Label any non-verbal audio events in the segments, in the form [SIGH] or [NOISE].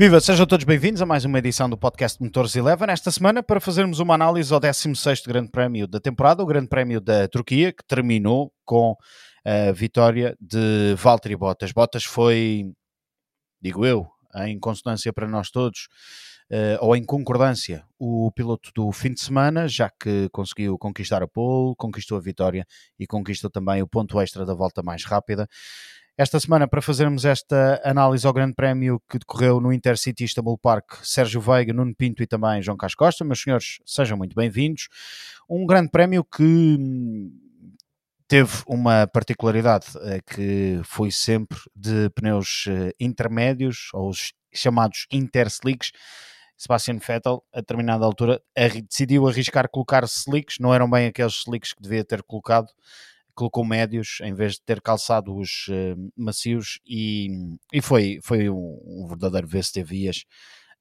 Viva, sejam todos bem-vindos a mais uma edição do podcast Motores Eleven. Esta semana para fazermos uma análise ao 16º Grande Prémio da temporada, o Grande Prémio da Turquia, que terminou com a vitória de Valtteri Bottas. Bottas foi, digo eu, em consonância para nós todos, uh, ou em concordância, o piloto do fim de semana, já que conseguiu conquistar a pole, conquistou a vitória e conquistou também o ponto extra da volta mais rápida esta semana para fazermos esta análise ao Grande Prémio que decorreu no Intercity Istanbul Park, Sérgio Veiga, Nuno Pinto e também João Carlos Costa. Meus senhores, sejam muito bem-vindos. Um Grande Prémio que teve uma particularidade eh, que foi sempre de pneus eh, intermédios, ou os chamados interslicks. Sebastian Vettel, a determinada altura, decidiu arriscar colocar slicks, não eram bem aqueles slicks que devia ter colocado, colocou médios em vez de ter calçado os uh, macios e, e foi, foi um, um verdadeiro VST-Vias.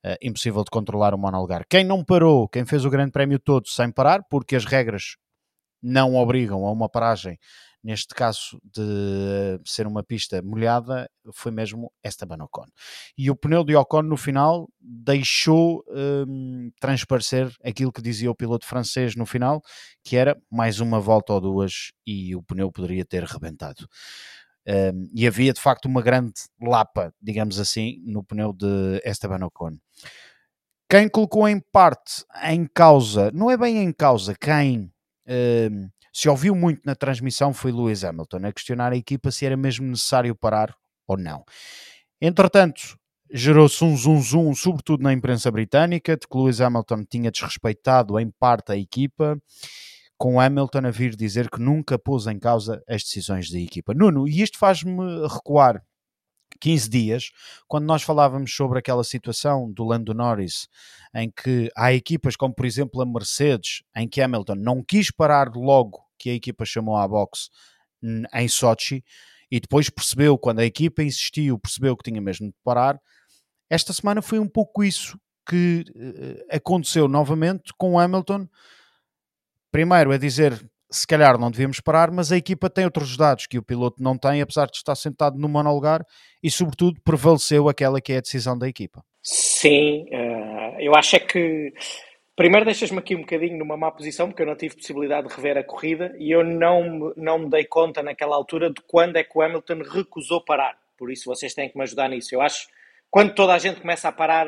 Uh, impossível de controlar o monolugar. Quem não parou, quem fez o grande prémio todo sem parar, porque as regras não obrigam a uma paragem neste caso de ser uma pista molhada, foi mesmo Esteban Ocon. E o pneu de Ocon no final deixou um, transparecer aquilo que dizia o piloto francês no final, que era mais uma volta ou duas e o pneu poderia ter rebentado. Um, e havia de facto uma grande lapa, digamos assim, no pneu de Esteban Ocon. Quem colocou em parte em causa, não é bem em causa, quem um, se ouviu muito na transmissão foi Lewis Hamilton a questionar a equipa se era mesmo necessário parar ou não. Entretanto, gerou-se um zum zum, sobretudo na imprensa britânica, de que Lewis Hamilton tinha desrespeitado em parte a equipa, com Hamilton a vir dizer que nunca pôs em causa as decisões da equipa. Nuno, e isto faz-me recuar 15 dias, quando nós falávamos sobre aquela situação do Lando Norris, em que há equipas como, por exemplo, a Mercedes, em que Hamilton não quis parar logo que a equipa chamou à boxe em Sochi e depois percebeu, quando a equipa insistiu, percebeu que tinha mesmo de parar. Esta semana foi um pouco isso que uh, aconteceu novamente com Hamilton. Primeiro é dizer se calhar não devíamos parar, mas a equipa tem outros dados que o piloto não tem, apesar de estar sentado no monolugar, e sobretudo prevaleceu aquela que é a decisão da equipa. Sim, uh, eu acho é que primeiro deixas-me aqui um bocadinho numa má posição, porque eu não tive possibilidade de rever a corrida e eu não, não me dei conta naquela altura de quando é que o Hamilton recusou parar. Por isso vocês têm que me ajudar nisso. Eu acho quando toda a gente começa a parar,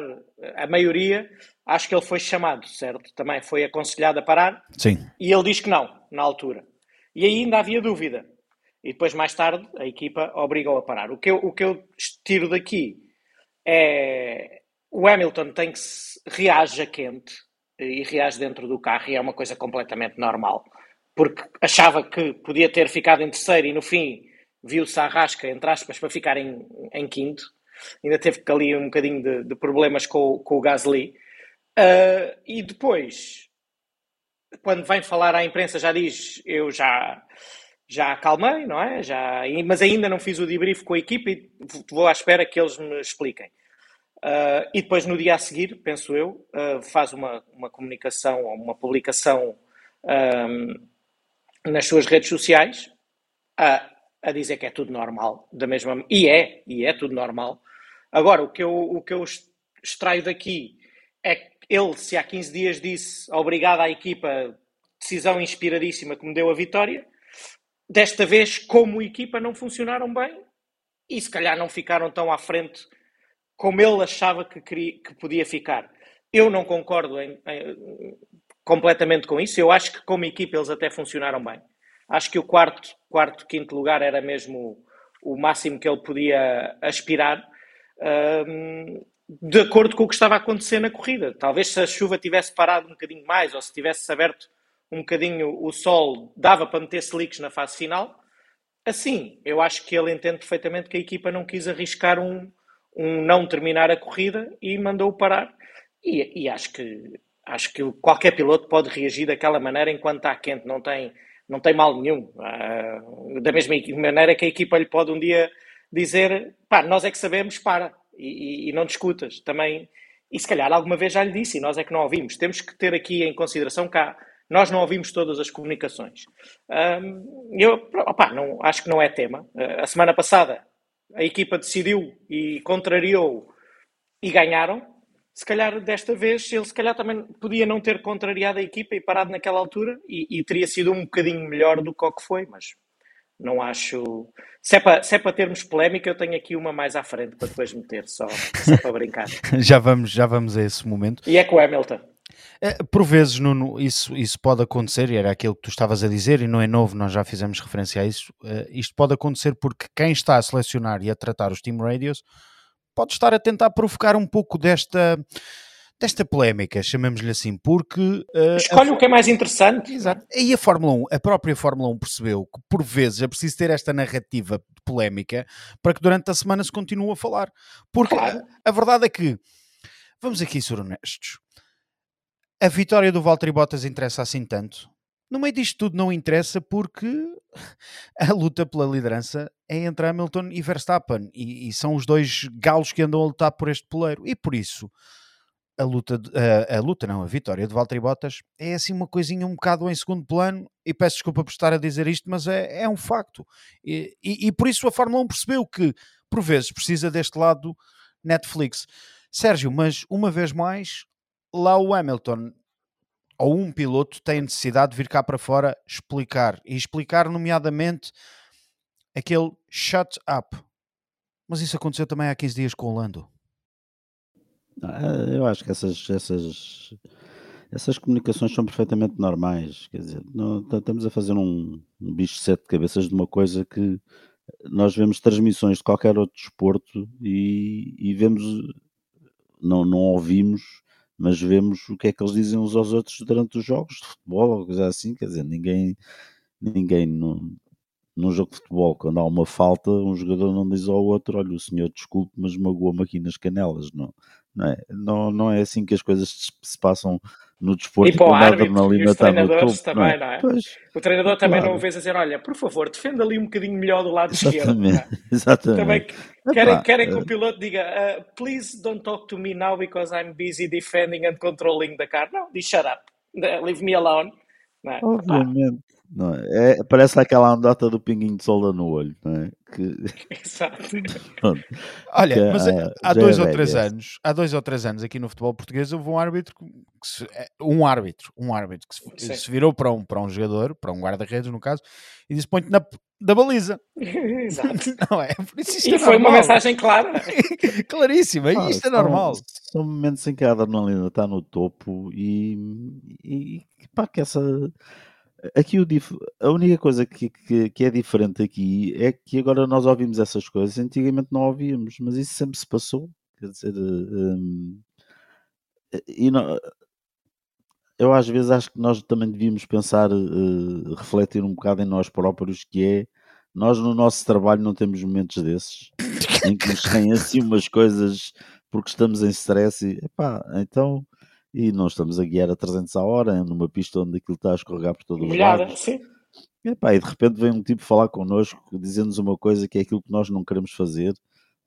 a maioria, acho que ele foi chamado, certo? Também foi aconselhado a parar. Sim. E ele diz que não, na altura. E aí ainda havia dúvida. E depois, mais tarde, a equipa obrigou a parar. O que eu, o que eu tiro daqui é o Hamilton tem que se reage a quente e reage dentro do carro e é uma coisa completamente normal. Porque achava que podia ter ficado em terceiro e no fim viu-se a rasca, entre aspas, para ficar em, em quinto ainda teve ali um bocadinho de, de problemas com, com o Gasly. Uh, e depois, quando vem falar à imprensa, já diz: Eu já, já acalmei, não é? Já, mas ainda não fiz o debrief com a equipe e vou à espera que eles me expliquem. Uh, e depois, no dia a seguir, penso eu, uh, faz uma, uma comunicação ou uma publicação um, nas suas redes sociais a, a dizer que é tudo normal, da mesma e é, e é tudo normal, Agora, o que eu, o que eu extraio daqui é que ele, se há 15 dias disse obrigado à equipa, decisão inspiradíssima que me deu a vitória, desta vez, como equipa, não funcionaram bem e se calhar não ficaram tão à frente como ele achava que, queria, que podia ficar. Eu não concordo em, em, completamente com isso. Eu acho que como equipa eles até funcionaram bem. Acho que o quarto, quarto quinto lugar era mesmo o máximo que ele podia aspirar de acordo com o que estava a acontecer na corrida. Talvez se a chuva tivesse parado um bocadinho mais ou se tivesse aberto um bocadinho o sol, dava para meter slicks na fase final. Assim, eu acho que ele entende perfeitamente que a equipa não quis arriscar um, um não terminar a corrida e mandou-o parar. E, e, acho que acho que qualquer piloto pode reagir daquela maneira enquanto está quente, não tem, não tem mal nenhum. Uh, da mesma maneira que a equipa lhe pode um dia dizer, pá, nós é que sabemos, para, e, e, não discutas. Também, e se calhar alguma vez já lhe disse, e nós é que não ouvimos. Temos que ter aqui em consideração que há, nós não ouvimos todas as comunicações. Um, eu, opa, não, acho que não é tema. Uh, a semana passada a equipa decidiu e contrariou e ganharam, se calhar desta vez ele se calhar também podia não ter contrariado a equipa e parado naquela altura e, e teria sido um bocadinho melhor do que o que foi, mas não acho. Se é, para, se é para termos polémica, eu tenho aqui uma mais à frente para depois meter, só, só para brincar. [LAUGHS] já, vamos, já vamos a esse momento. E é com o Hamilton. É, por vezes, Nuno, isso, isso pode acontecer, e era aquilo que tu estavas a dizer, e não é novo, nós já fizemos referência a isso. Uh, isto pode acontecer porque quem está a selecionar e a tratar os team radios pode estar a tentar provocar um pouco desta desta polémica, chamemos-lhe assim, porque... Uh, Escolhe a... o que é mais interessante. Exato. E a Fórmula 1, a própria Fórmula 1 percebeu que por vezes é preciso ter esta narrativa polémica para que durante a semana se continue a falar. Porque claro. a, a, verdade é que, vamos aqui ser honestos, a vitória do Valtteri Bottas interessa assim tanto? No meio disto tudo não interessa porque [LAUGHS] a luta pela liderança é entre Hamilton e Verstappen e, e são os dois galos que andam a lutar por este poleiro e por isso a luta, a, a, luta não, a vitória de Valtteri Bottas é assim uma coisinha um bocado em segundo plano e peço desculpa por estar a dizer isto, mas é, é um facto e, e, e por isso a Fórmula 1 percebeu que por vezes precisa deste lado Netflix. Sérgio, mas uma vez mais, lá o Hamilton ou um piloto tem necessidade de vir cá para fora explicar e explicar nomeadamente aquele shut up. Mas isso aconteceu também há 15 dias com o Lando. Ah, eu acho que essas, essas, essas comunicações são perfeitamente normais. Quer dizer, não, estamos a fazer um, um bicho de sete cabeças de uma coisa que nós vemos transmissões de qualquer outro desporto e, e vemos, não, não ouvimos, mas vemos o que é que eles dizem uns aos outros durante os jogos de futebol ou coisa assim. Quer dizer, ninguém, ninguém não, num jogo de futebol, quando há uma falta, um jogador não diz ao outro: Olha, o senhor, desculpe, mas magoou-me aqui nas canelas. Não, não, é, não, não é assim que as coisas se passam no desporto. E para o árbitro e os treinadores topo, também, não é? É? Pois, o treinador também claro. não o vês a dizer: Olha, por favor, defenda ali um bocadinho melhor do lado exatamente, esquerdo. [LAUGHS] É? Exatamente. Também querem, querem que o piloto diga: uh, Please don't talk to me now because I'm busy defending and controlling the car. Não, diz shut up, leave me alone. É? Obviamente. Não é? é? parece aquela andota do pinguinho de solda no olho, não é? Que... [LAUGHS] Exato. Olha, que, mas há, há dois é ou três anos, há dois ou três anos aqui no futebol português houve um árbitro que se, é, um árbitro, um árbitro que se, se, virou para um, para um jogador, para um guarda-redes no caso, e disse põe-te na da baliza. [LAUGHS] Exato. [LAUGHS] Não é? E é foi uma mensagem clara. Claríssima, ah, isto é normal. São momentos em que a adrenalina está no topo e, e pá, que essa Aqui o dif... a única coisa que, que, que, é diferente aqui é que agora nós ouvimos essas coisas, antigamente não ouvíamos, mas isso sempre se passou. Quer dizer, um, e não, eu às vezes acho que nós também devíamos pensar, uh, refletir um bocado em nós próprios, que é nós no nosso trabalho não temos momentos desses em que nos [LAUGHS] saem assim umas coisas porque estamos em stress e epá, então e não estamos a guiar a 300 a hora numa pista onde aquilo está a escorregar por todos os lados. Sim. E, pá, e de repente vem um tipo falar connosco, dizendo-nos uma coisa que é aquilo que nós não queremos fazer.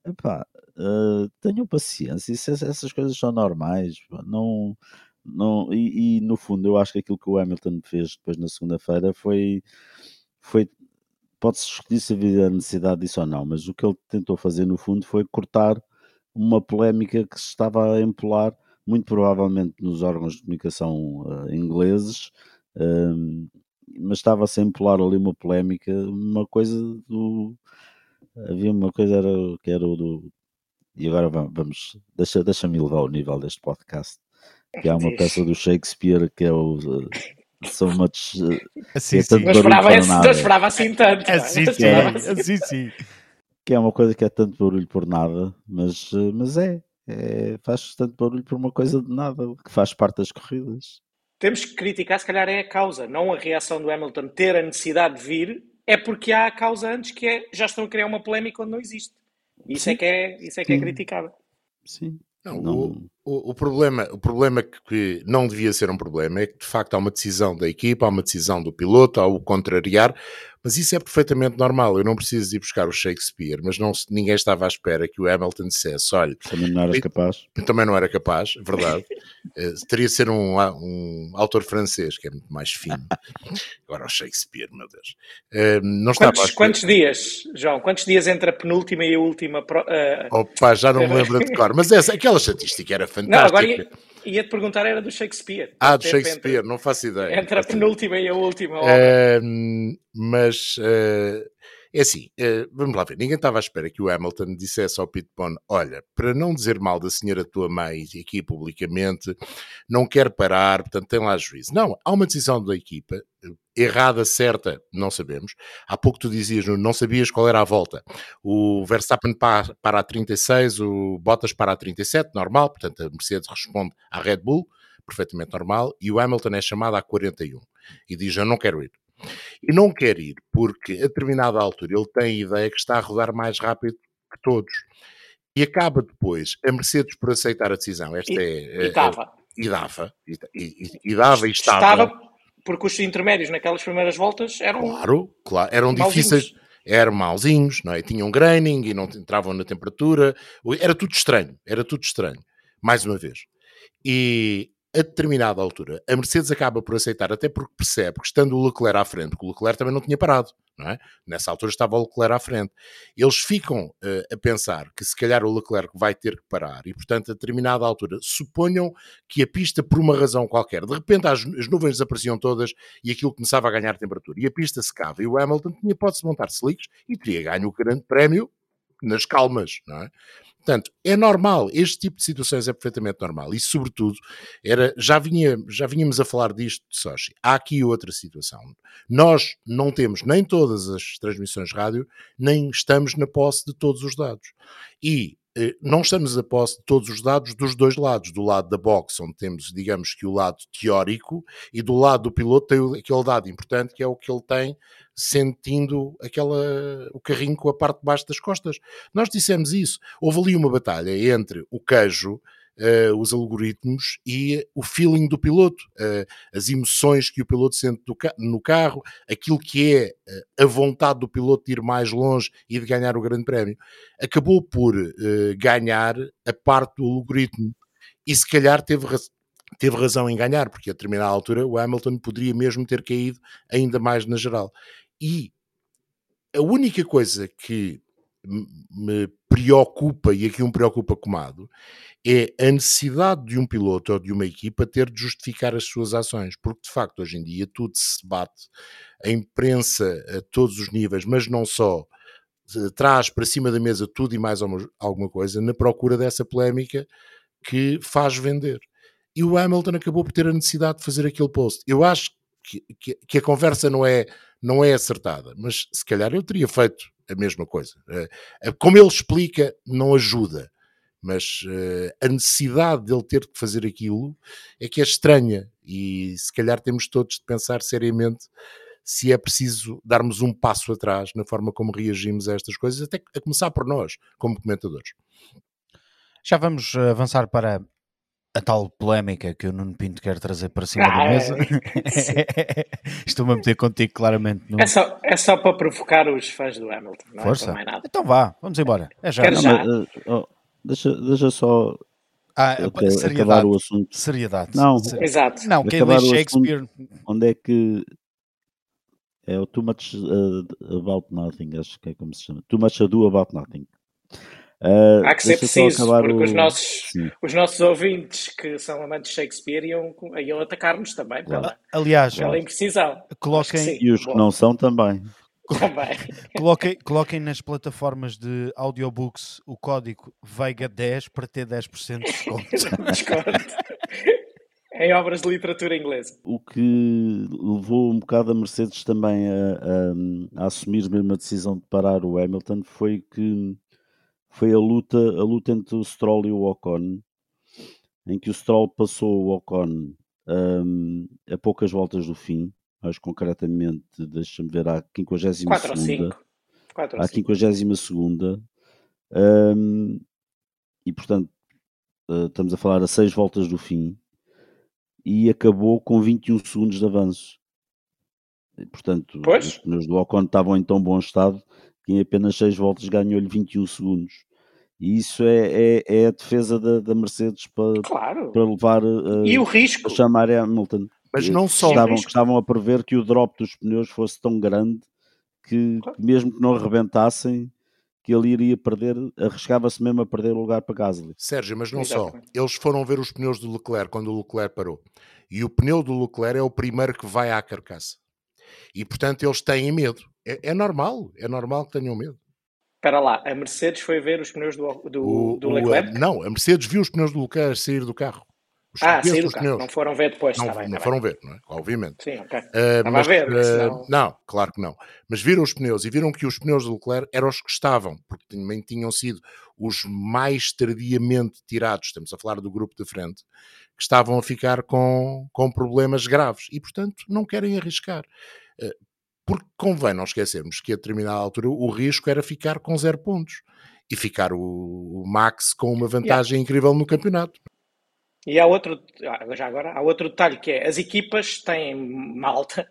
Epá, uh, tenham paciência, isso, essas coisas são normais. Não, não, e, e, no fundo, eu acho que aquilo que o Hamilton fez depois na segunda-feira foi, foi pode-se discutir se havia necessidade disso ou não, mas o que ele tentou fazer no fundo foi cortar uma polémica que se estava a empolar muito provavelmente nos órgãos de comunicação uh, ingleses, uh, mas estava a empolar ali uma polémica, uma coisa do. Havia uma coisa era, que era o do. E agora vamos, deixa, deixa-me levar ao nível deste podcast, que há uma peça do Shakespeare que é o. Uh, so much. Uh, assim, é sim. Não esperava, não esperava assim tanto. Assim, sim, é, assim sim. Que é uma coisa que é tanto barulho por nada, mas, mas é, é, faz tanto barulho por uma coisa de nada, que faz parte das corridas. Temos que criticar, se calhar, é a causa, não a reação do Hamilton ter a necessidade de vir, é porque há a causa antes que é já estão a criar uma polémica onde não existe. Isso é Sim. é que é, isso é, que é criticável. Sim. Não, não... O, o, o, problema, o problema que não devia ser um problema é que de facto há uma decisão da equipa, há uma decisão do piloto, ao contrariar, mas isso é perfeitamente normal. Eu não preciso ir buscar o Shakespeare, mas não, ninguém estava à espera que o Hamilton dissesse: olha. Também não eras capaz. Eu também não era capaz, verdade. uh, [LAUGHS] teria de ser um, um autor francês, que é muito mais fino. [LAUGHS] Agora o Shakespeare, meu Deus. Uh, não quantos, quantos dias, João? Quantos dias entre a penúltima e a última? Uh... Opa, já não me [LAUGHS] lembro de cor, mas essa, aquela estatística era fantástica. Não, agora ia, ia-te perguntar, era do Shakespeare. Ah, do Shakespeare, entre, não faço ideia. Entre a penúltima e a última. mas uh, é assim, uh, vamos lá ver, ninguém estava à espera que o Hamilton dissesse ao Pete Bond, olha, para não dizer mal da senhora tua mãe aqui publicamente, não quer parar, portanto tem lá juízo. Não, há uma decisão da equipa, eh, errada, certa, não sabemos. Há pouco tu dizias, não sabias qual era a volta. O Verstappen para, para a 36, o Bottas para a 37, normal, portanto a Mercedes responde à Red Bull, perfeitamente normal, e o Hamilton é chamado à 41 e diz, eu não quero ir. E não quer ir porque a determinada altura ele tem a ideia que está a rodar mais rápido que todos. E acaba depois a Mercedes por aceitar a decisão. Esta e, é, e dava. É, e dava. E, e, e, dava e estava. Estava porque os intermédios naquelas primeiras voltas eram. Claro, claro. Eram difíceis. Eram mauzinhos, não é? Tinham graining e não entravam na temperatura. Era tudo estranho. Era tudo estranho. Mais uma vez. E a determinada altura, a Mercedes acaba por aceitar, até porque percebe que estando o Leclerc à frente, porque o Leclerc também não tinha parado, é? Nessa altura estava o Leclerc à frente. Eles ficam uh, a pensar que se calhar o Leclerc vai ter que parar e, portanto, a determinada altura, suponham que a pista, por uma razão qualquer, de repente as, as nuvens desapareciam todas e aquilo começava a ganhar temperatura e a pista secava e o Hamilton tinha de montar slicks e teria ganho o grande prémio nas calmas, não é? Portanto, é normal, este tipo de situações é perfeitamente normal e, sobretudo, era, já, vinha, já vínhamos a falar disto de Sochi. Há aqui outra situação. Nós não temos nem todas as transmissões rádio, nem estamos na posse de todos os dados. E não estamos a posse de todos os dados dos dois lados, do lado da box, onde temos, digamos que o lado teórico, e do lado do piloto tem aquele dado importante que é o que ele tem sentindo aquela, o carrinho com a parte de baixo das costas. Nós dissemos isso. Houve ali uma batalha entre o queijo, uh, os algoritmos e o feeling do piloto, uh, as emoções que o piloto sente ca no carro, aquilo que é uh, a vontade do piloto de ir mais longe e de ganhar o grande prémio. Acabou por ganhar a parte do algoritmo. E se calhar teve, teve razão em ganhar, porque a determinada altura o Hamilton poderia mesmo ter caído ainda mais na geral. E a única coisa que me preocupa, e aqui um preocupa comado, é a necessidade de um piloto ou de uma equipa ter de justificar as suas ações, porque de facto hoje em dia tudo se bate, a imprensa a todos os níveis, mas não só, traz para cima da mesa tudo e mais alguma coisa na procura dessa polémica que faz vender. E o Hamilton acabou por ter a necessidade de fazer aquele post. Eu acho que, que, que, a conversa não é, não é acertada, mas se calhar eu teria feito a mesma coisa. Eh, eh, como ele explica, não ajuda, mas eh, a necessidade dele ter que fazer aquilo é que é estranha e se calhar temos todos de pensar seriamente se é preciso darmos um passo atrás na forma como reagimos a estas coisas, até a começar por nós, como comentadores. Já vamos avançar para a tal polémica que o Nuno Pinto quer trazer para cima ah, da mesa. É, [LAUGHS] [LAUGHS] Estou-me a meter contigo claramente. No... É, só, é só para provocar os fãs do Hamilton. Não é Força. É nada. Então vá, vamos embora. É já. Quero já. Mas, oh, deixa, deixa só ah, seriedade. acabar o assunto. Seriedade. Não, Exato. Não, quem lê Shakespeare. Onde é que é o Too Much uh, About Nothing, acho que é como se chama. Too Much Ado About Nothing. Uh, Há que ser preciso, porque o... os, nossos, os nossos ouvintes que são amantes de Shakespeare iam, iam atacar-nos também pela, Aliás, pela imprecisão. Coloquem, e os que não são também. Também. [LAUGHS] coloquem, coloquem nas plataformas de audiobooks o código VEIGA10 para ter 10% de desconto. [LAUGHS] desconto. [LAUGHS] em obras de literatura inglesa. O que levou um bocado a Mercedes também a, a, a assumir mesmo a decisão de parar o Hamilton foi que foi a luta, a luta entre o Stroll e o Ocon, em que o Stroll passou o Ocon um, a poucas voltas do fim, acho concretamente, deixa-me ver, à 52 segunda. À 52 segunda. Um, e portanto, uh, estamos a falar a 6 voltas do fim, e acabou com 21 segundos de avanço. E, portanto, pois. os pneus do Ocon estavam em tão bom estado que em apenas 6 voltas ganhou-lhe 21 segundos. E isso é, é, é a defesa da, da Mercedes para, claro. para levar uh, e o risco. a chamar Hamilton. Mas não só. Estavam, estavam a prever que o drop dos pneus fosse tão grande que, claro. mesmo que não arrebentassem, que ele iria perder, arriscava-se mesmo a perder o lugar para Gasly. Sérgio, mas não Exatamente. só. Eles foram ver os pneus do Leclerc quando o Leclerc parou. E o pneu do Leclerc é o primeiro que vai à carcaça. E portanto eles têm medo. É, é normal, é normal que tenham medo. Espera lá, a Mercedes foi ver os pneus do, do, o, do Leclerc? O, não, a Mercedes viu os pneus do Leclerc sair do carro. Os ah, sair do carro. Pneus. Não foram ver depois. Não, tá bem, não tá foram bem. ver, não é? obviamente. Sim, ok. Uh, mas, a ver. Uh, senão... Não, claro que não. Mas viram os pneus e viram que os pneus do Leclerc eram os que estavam, porque também tinham sido os mais tardiamente tirados, estamos a falar do grupo de frente, que estavam a ficar com, com problemas graves e, portanto, não querem arriscar. Uh, porque convém não esquecermos que a determinada altura o risco era ficar com zero pontos e ficar o, o Max com uma vantagem yeah. incrível no campeonato. E há outro, já agora, há outro detalhe que é as equipas têm malta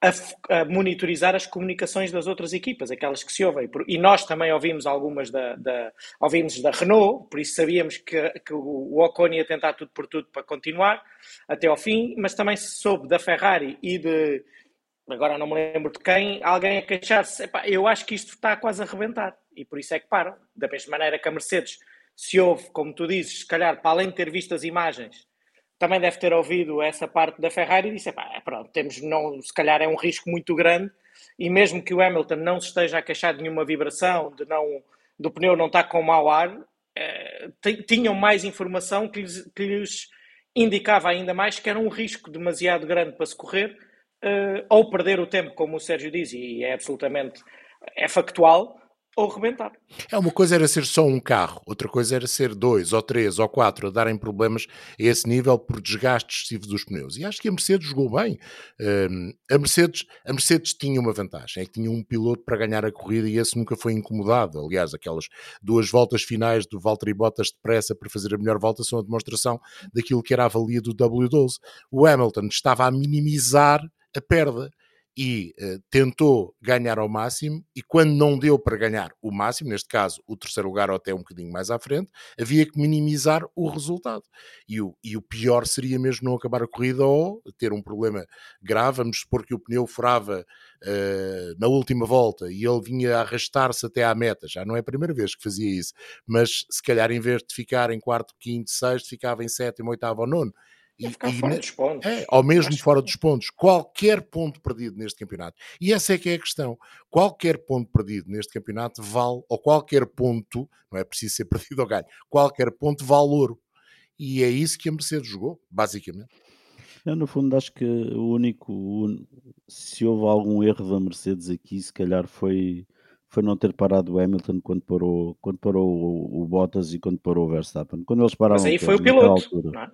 a, a, monitorizar as comunicações das outras equipas, aquelas que se ouvem. E nós também ouvimos algumas da, da ouvimos da Renault, por isso sabíamos que, que o Ocon ia tentar tudo por tudo para continuar até ao fim, mas também se soube da Ferrari e de agora não me lembro de quem, alguém a queixar-se, eu acho que isto está quase a arrebentar, e por isso é que param. Da mesma maneira que a Mercedes se ouve, como tu dizes, se calhar, para além de ter visto as imagens, também deve ter ouvido essa parte da Ferrari e disse, pá, é, pronto, temos, não, se calhar é um risco muito grande, e mesmo que o Hamilton não se esteja a queixar de nenhuma vibração, de não, do pneu não estar com mau ar, eh, tinham mais informação que lhes, que lhes indicava ainda mais que era um risco demasiado grande para se correr, uh, ou perder o tempo, como o Sérgio diz, e é absolutamente é factual, ou rebentar. É uma coisa era ser só um carro, outra coisa era ser dois ou três ou quatro a darem problemas a esse nível por desgaste excessivo dos pneus. E acho que a Mercedes jogou bem. Um, a, Mercedes, a Mercedes tinha uma vantagem, é que tinha um piloto para ganhar a corrida e esse nunca foi incomodado. Aliás, aquelas duas voltas finais do Valtteri Bottas depressa para fazer a melhor volta são a demonstração daquilo que era a valia do W12. O Hamilton estava a minimizar a perda e uh, tentou ganhar ao máximo, e quando não deu para ganhar o máximo, neste caso o terceiro lugar ou até um bocadinho mais à frente, havia que minimizar o resultado. E o, e o pior seria mesmo não acabar a corrida ou ter um problema grave. Vamos supor que o pneu furava uh, na última volta e ele vinha a arrastar-se até à meta. Já não é a primeira vez que fazia isso, mas se calhar em vez de ficar em quarto, quinto, sexto, ficava em sétimo, oitavo ou nono e, ficar e, fora dos pontos. É, ou mesmo Acho fora dos pontos. Qualquer ponto perdido neste campeonato. E essa é que é a questão. Qualquer ponto perdido neste campeonato vale, ou qualquer ponto, não é preciso ser [LAUGHS] perdido ou ganho, qualquer ponto vale ouro. E é isso que a Mercedes jogou, basicamente. Eu, no fundo, acho que o único. O, se houve algum erro da Mercedes aqui, se calhar foi, foi não ter parado o Hamilton quando parou, quando parou o, o Bottas e quando parou o Verstappen. Quando eles pararam. Mas aí foi o piloto. Altura, não é?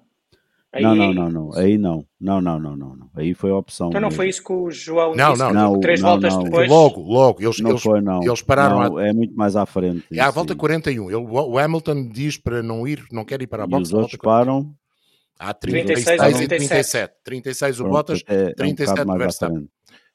Aí... Não, não, não, não. Aí não. Não, não, não, não, não. Aí foi a opção. Então não mesmo. foi isso que o João não, disse, não, não, três não, voltas não. depois. Logo, logo. Eles, não eles, foi, não. eles pararam. Não, a... É muito mais à frente. É à volta 41. Ele, o Hamilton diz para não ir, não quer ir para a box. E os outros param. Há 36, 36 e 37. 36 o Bottas, é, 37 é um o Verstappen.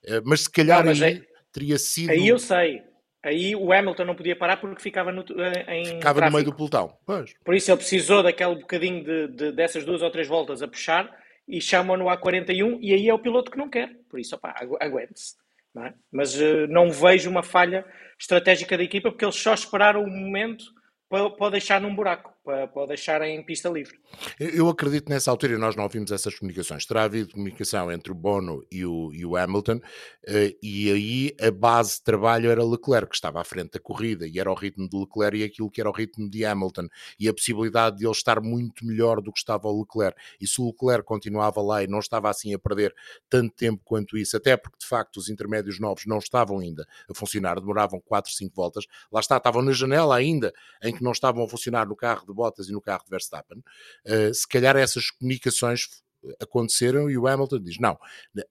Eh, mas se calhar não, aí, aí teria sido. Aí eu sei. Aí o Hamilton não podia parar porque ficava no, em. Ficava tráfico. no meio do pelotão. Pois. Por isso ele precisou daquele bocadinho de, de, dessas duas ou três voltas a puxar e chamam-no a 41 e aí é o piloto que não quer. Por isso, opá, aguente-se. É? Mas uh, não vejo uma falha estratégica da equipa porque eles só esperaram o momento para, para deixar num buraco para, para deixar em pista livre. Eu acredito nessa altura, e nós não ouvimos essas comunicações. Terá havido comunicação entre o Bono e o, e o Hamilton, eh, e aí a base de trabalho era Leclerc, que estava à frente da corrida, e era o ritmo de Leclerc e aquilo que era o ritmo de Hamilton, e a possibilidade de ele estar muito melhor do que estava o Leclerc. E se o Leclerc continuava lá e não estava assim a perder tanto tempo quanto isso, até porque de facto os intermédios novos não estavam ainda a funcionar, demoravam 4, 5 voltas, lá está, estavam na janela ainda em que não estavam a funcionar no carro de Bottas e no carro de Verstappen, uh, se calhar essas comunicações aconteceram e o Hamilton diz: Não,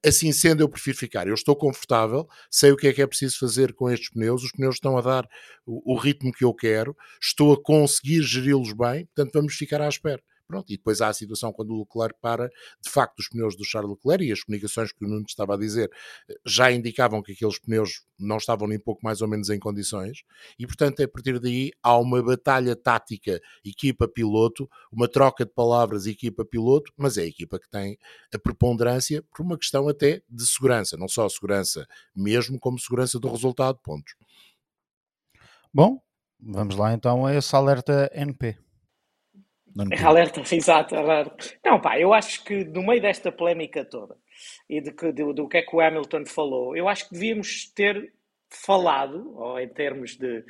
assim sendo, eu prefiro ficar. Eu estou confortável, sei o que é que é preciso fazer com estes pneus, os pneus estão a dar o, o ritmo que eu quero, estou a conseguir geri-los bem, portanto, vamos ficar à espera. Pronto, e depois há a situação quando o Leclerc para, de facto, os pneus do Charles Leclerc e as comunicações que o Nuno estava a dizer eh, já indicavam que aqueles pneus não estavam nem pouco mais ou menos em condições, e portanto, a partir daí há uma batalha tática equipa-piloto, uma troca de palavras equipa-piloto, mas é a equipa que tem a preponderância por uma questão até de segurança, não só segurança mesmo, como segurança do resultado, pontos. Bom, vamos lá então a esse alerta NP. Alerta, [LAUGHS] exato, alerta. Não, pá, eu acho que no meio desta polémica toda e de que, do, do que é que o Hamilton falou, eu acho que devíamos ter falado, ou em termos de.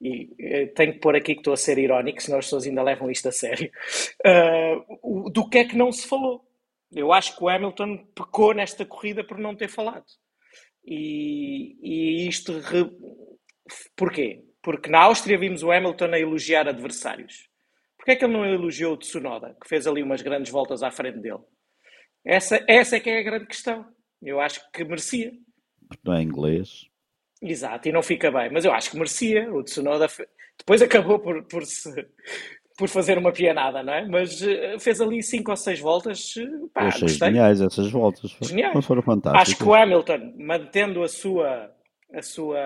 E eh, tenho que pôr aqui que estou a ser irónico, senão as pessoas ainda levam isto a sério. Uh, do que é que não se falou? Eu acho que o Hamilton pecou nesta corrida por não ter falado. E, e isto. Re... Porquê? Porque na Áustria vimos o Hamilton a elogiar adversários. Porquê é que ele não elogiou o Tsunoda, que fez ali umas grandes voltas à frente dele? Essa, essa é que é a grande questão. Eu acho que merecia. Não é inglês. Exato, e não fica bem. Mas eu acho que merecia. O Tsunoda depois acabou por, por, se, por fazer uma pianada, não é? Mas uh, fez ali cinco ou seis voltas. Uh, pá, achei geniais essas voltas. Geniais. Foram fantásticas. Acho que o Hamilton, mantendo a sua, a sua